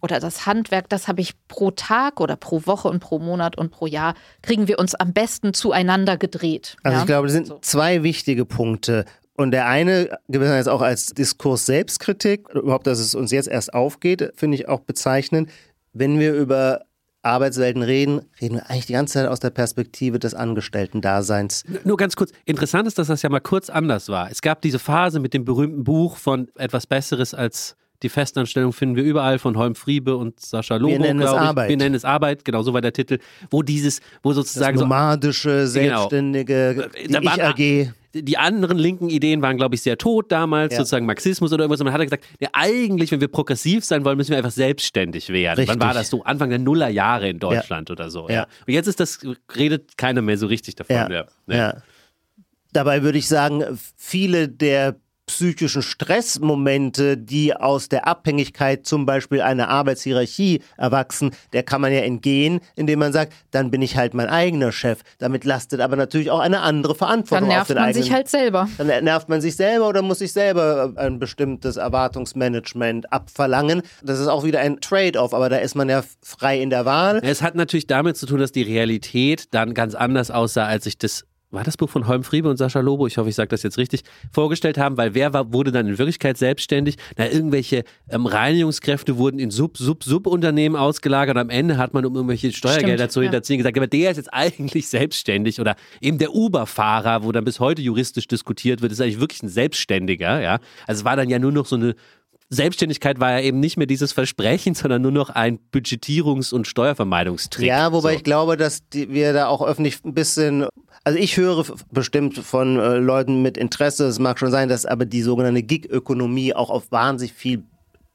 oder das Handwerk, das habe ich pro Tag oder pro Woche und pro Monat und pro Jahr, kriegen wir uns am besten zueinander gedreht. Also ja? ich glaube, das sind zwei wichtige Punkte. Und der eine, gewissermaßen auch als Diskurs Selbstkritik, überhaupt, dass es uns jetzt erst aufgeht, finde ich auch bezeichnend. Wenn wir über Arbeitswelten reden, reden wir eigentlich die ganze Zeit aus der Perspektive des Angestellten-Daseins. Nur ganz kurz, interessant ist, dass das ja mal kurz anders war. Es gab diese Phase mit dem berühmten Buch von etwas Besseres als die Festanstellung finden wir überall von Holm Friebe und Sascha Lobo, Wir nennen es ich. Arbeit. Wir nennen es Arbeit, genau so war der Titel, wo dieses, wo Das sozusagen so nomadische, Genau. selbstständige, die Da waren- Ich-AG. die anderen linken Ideen waren, glaube ich, sehr tot damals, Ja. sozusagen Marxismus oder irgendwas. Und man hat gesagt, ja, eigentlich, wenn wir progressiv sein wollen, müssen wir einfach selbstständig werden. Richtig. Wann war das so? Anfang der Nullerjahre in Deutschland oder so. Ja. Ja. Und jetzt ist das, redet keiner mehr so richtig davon. Ja. Ja. Ja. Dabei würde ich sagen, viele der psychischen Stressmomente, die aus der Abhängigkeit zum Beispiel einer Arbeitshierarchie erwachsen, der kann man ja entgehen, indem man sagt, dann bin ich halt mein eigener Chef. Damit lastet aber natürlich auch eine andere Dann Verantwortung auf nervt den man eigenen. sich halt selber. Dann nervt man sich selber oder muss sich selber ein bestimmtes Erwartungsmanagement abverlangen. Das ist auch wieder ein Trade-off, aber da ist man ja frei in der Wahl. Es hat natürlich damit zu tun, dass die Realität dann ganz anders aussah, als ich das. War das Buch von Holm Friebe und Sascha Lobo, ich hoffe, ich sage das jetzt richtig, vorgestellt haben, weil wer war, wurde dann in Wirklichkeit selbstständig? Na, irgendwelche ähm, Reinigungskräfte wurden in Sub-Sub-Sub-Unternehmen ausgelagert und am Ende hat man um irgendwelche Steuergelder Stimmt, zu ja. hinterziehen gesagt, aber der ist jetzt eigentlich selbstständig oder eben der Uber-Fahrer, wo dann bis heute juristisch diskutiert wird, ist eigentlich wirklich ein Selbstständiger, ja. Also es war dann ja nur noch so eine Selbstständigkeit war ja eben nicht mehr dieses Versprechen, sondern nur noch ein Budgetierungs- und Steuervermeidungstrick. Ja, wobei so. ich glaube, dass die, wir da auch öffentlich ein bisschen, also ich höre bestimmt von äh, Leuten mit Interesse, es mag schon sein, dass aber die sogenannte Gig-Ökonomie auch auf wahnsinnig viel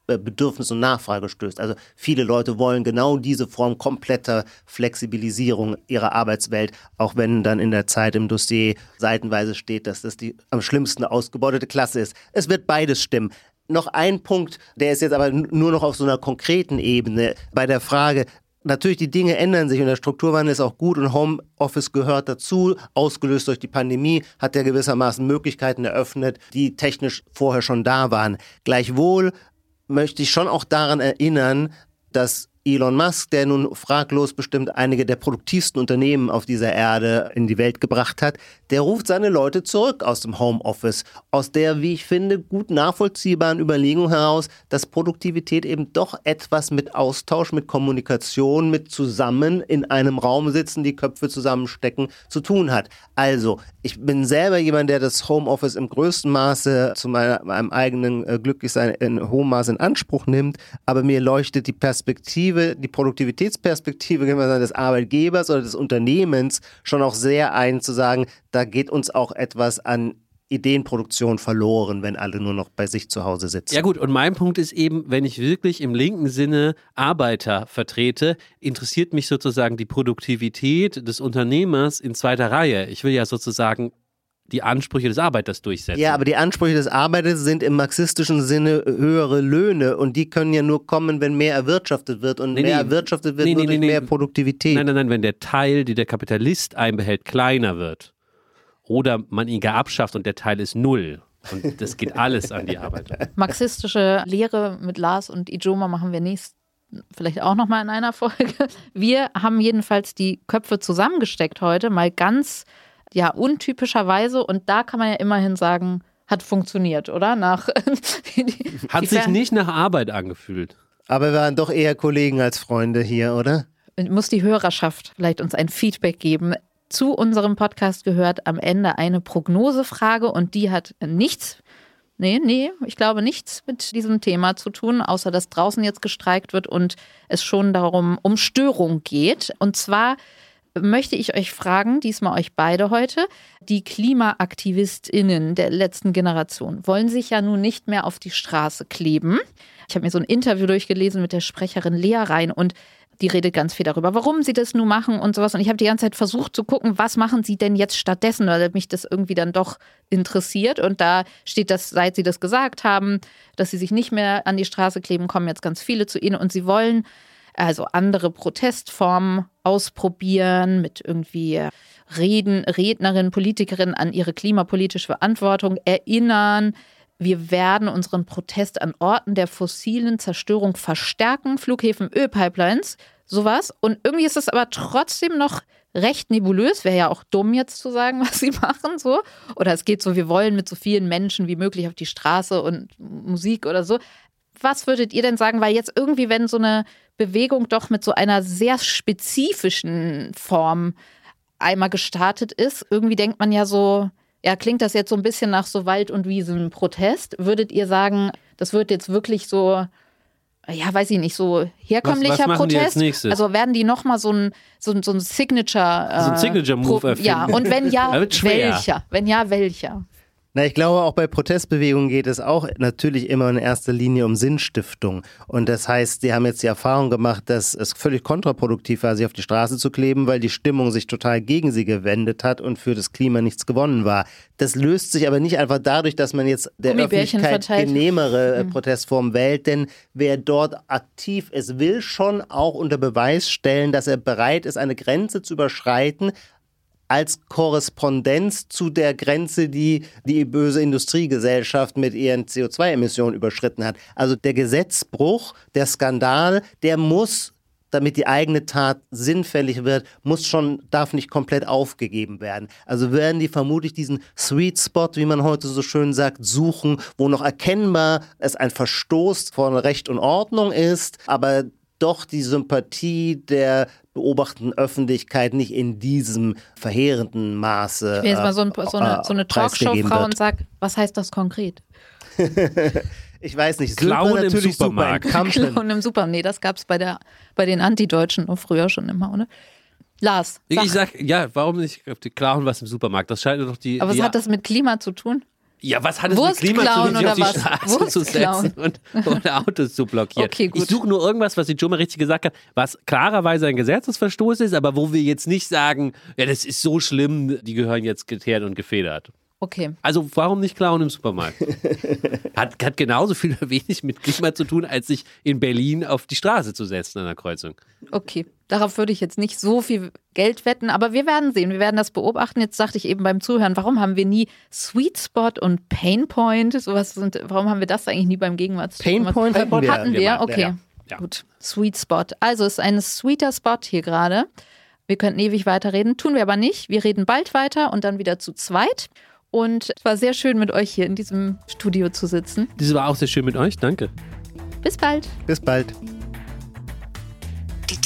äh, Bedürfnis und Nachfrage stößt. Also viele Leute wollen genau diese Form kompletter Flexibilisierung ihrer Arbeitswelt, auch wenn dann in der Zeit im Dossier seitenweise steht, dass das die am schlimmsten ausgebeutete Klasse ist. Es wird beides stimmen. Noch ein Punkt, der ist jetzt aber nur noch auf so einer konkreten Ebene bei der Frage, Natürlich, die Dinge ändern sich und der Strukturwandel ist auch gut und Homeoffice gehört dazu. Ausgelöst durch die Pandemie hat er gewissermaßen Möglichkeiten eröffnet, die technisch vorher schon da waren. Gleichwohl möchte ich schon auch daran erinnern, dass Elon Musk, der nun fraglos bestimmt einige der produktivsten Unternehmen auf dieser Erde in die Welt gebracht hat, der ruft seine Leute zurück aus dem Homeoffice, aus der, wie ich finde, gut nachvollziehbaren Überlegung heraus, dass Produktivität eben doch etwas mit Austausch, mit Kommunikation, mit zusammen in einem Raum sitzen, die Köpfe zusammenstecken, zu tun hat. Also, ich bin selber jemand, der das Homeoffice im größten Maße zu meinem eigenen äh, Glücklichsein in hohem Maße in Anspruch nimmt, aber mir leuchtet die Perspektive, die Produktivitätsperspektive des Arbeitgebers oder des Unternehmens schon auch sehr ein, zu sagen, da geht uns auch etwas an Ideenproduktion verloren, wenn alle nur noch bei sich zu Hause sitzen. Ja gut, und mein Punkt ist eben, wenn ich wirklich im linken Sinne Arbeiter vertrete, interessiert mich sozusagen die Produktivität des Unternehmers in zweiter Reihe. Ich will ja sozusagen die Ansprüche des Arbeiters durchsetzen. Ja, aber die Ansprüche des Arbeiters sind im marxistischen Sinne höhere Löhne und die können ja nur kommen, wenn mehr erwirtschaftet wird und Nee, mehr nee. erwirtschaftet wird Nee, nur nee, mehr. Produktivität. Nein, nein, nein, wenn der Teil, den der Kapitalist einbehält, kleiner wird oder man ihn gar abschafft und der Teil ist null. Und das geht alles an die Arbeiter. Marxistische Lehre mit Lars und Ijoma machen wir nächst vielleicht auch noch mal in einer Folge. Wir haben jedenfalls die Köpfe zusammengesteckt heute, mal ganz ja untypischerweise und da kann man ja immerhin sagen, hat funktioniert, oder? Nach die, die, Hat die sich nicht nach Arbeit angefühlt. Aber wir waren doch eher Kollegen als Freunde hier, oder? muss die Hörerschaft vielleicht uns ein Feedback geben. Zu unserem Podcast gehört am Ende eine Prognosefrage und die hat nichts, nee, nee, ich glaube nichts mit diesem Thema zu tun, außer dass draußen jetzt gestreikt wird und es schon darum um Störung geht. Und zwar möchte ich euch fragen, diesmal euch beide heute, die KlimaaktivistInnen der letzten Generation wollen sich ja nun nicht mehr auf die Straße kleben. Ich habe mir so ein Interview durchgelesen mit der Sprecherin Lea Rhein und die redet ganz viel darüber, warum sie das nun machen und sowas. Und ich habe die ganze Zeit versucht zu gucken, was machen sie denn jetzt stattdessen, weil mich das irgendwie dann doch interessiert. Und da steht das, seit sie das gesagt haben, dass sie sich nicht mehr an die Straße kleben, kommen jetzt ganz viele zu ihnen und sie wollen also andere Protestformen ausprobieren, mit irgendwie Reden, Rednerinnen, Politikerinnen an ihre klimapolitische Verantwortung erinnern. Wir werden unseren Protest an Orten der fossilen Zerstörung verstärken, Flughäfen, Ölpipelines, sowas. Und irgendwie ist es aber trotzdem noch recht nebulös. Wäre ja auch dumm jetzt zu sagen, was sie machen, so. Oder es geht so, wir wollen mit so vielen Menschen wie möglich auf die Straße und Musik oder so. Was würdet ihr denn sagen? Weil jetzt irgendwie, wenn so eine Bewegung doch mit so einer sehr spezifischen Form einmal gestartet ist, irgendwie denkt man ja so, ja, klingt das jetzt so ein bisschen nach so Wald- und Wiesen-Protest? Würdet ihr sagen, das wird jetzt wirklich so, ja, weiß ich nicht, so herkömmlicher Was- was Protest? Also werden die nochmal so ein, so, ein- so ein Signature. So ein äh, Signature-Move erfinden. Ja, und wenn ja, welcher? Wenn ja, welcher? Na, ich glaube, auch bei Protestbewegungen geht es auch natürlich immer in erster Linie um Sinnstiftung. Und das heißt, die haben jetzt die Erfahrung gemacht, dass es völlig kontraproduktiv war, sich auf die Straße zu kleben, weil die Stimmung sich total gegen sie gewendet hat und für das Klima nichts gewonnen war. Das löst sich aber nicht einfach dadurch, dass man jetzt der Öffentlichkeit verteilt. genehmere äh, Protestform wählt, denn wer dort aktiv ist, will schon auch unter Beweis stellen, dass er bereit ist, eine Grenze zu überschreiten, als Korrespondenz zu der Grenze, die die böse Industriegesellschaft mit ihren CO2-Emissionen überschritten hat. Also der Gesetzbruch, der Skandal, der muss damit die eigene Tat sinnfällig wird, muss schon, darf nicht komplett aufgegeben werden. Also werden die vermutlich diesen Sweet Spot, wie man heute so schön sagt, suchen, wo noch erkennbar es ein Verstoß von Recht und Ordnung ist, aber doch die Sympathie der beobachtenden Öffentlichkeit nicht in diesem verheerenden Maße. Ich bin jetzt mal so, ein, äh, so eine, so eine äh, Talkshow-Frau und sag, was heißt das konkret? Ich weiß nicht, Klauen im Supermarkt. super. Clown im Super. Nee, das gab es bei, der, bei den Antideutschen auch früher schon immer, oder? Lars, Ich, sag, ich sag, ja, warum nicht auf die klauen was im Supermarkt? Das scheint doch die. aber was die, hat das mit Klima zu tun? Ja, was hat es mit Klima zu tun, sich auf die? Straße Wurst zu setzen und, und Autos zu blockieren? Okay. Ich suche nur irgendwas, was die Joma richtig gesagt hat, was klarerweise ein Gesetzesverstoß ist, aber wo wir jetzt nicht sagen, ja, das ist so schlimm, die gehören jetzt geteert und gefedert. Okay. Also warum nicht klauen im Supermarkt? hat, hat genauso viel oder wenig mit Klima zu tun, als sich in Berlin auf die Straße zu setzen an der Kreuzung. Okay, darauf würde ich jetzt nicht so viel Geld wetten, aber wir werden sehen, wir werden das beobachten. Jetzt dachte ich eben beim Zuhören, warum haben wir nie Sweet Spot und Pain Point? Sowas sind, warum haben wir das eigentlich nie beim Gegenwartstag Pain? Point hatten wir. Hatten wir, gemacht, okay. ja, ja. Ja. Gut, Sweet Spot. Also ist ein sweeter Spot hier gerade. Wir könnten ewig weiterreden, tun wir aber nicht. Wir reden bald weiter und dann wieder zu zweit. Und es war sehr schön mit euch hier in diesem Studio zu sitzen. Das war auch sehr schön mit euch. Danke. Bis bald. Bis bald.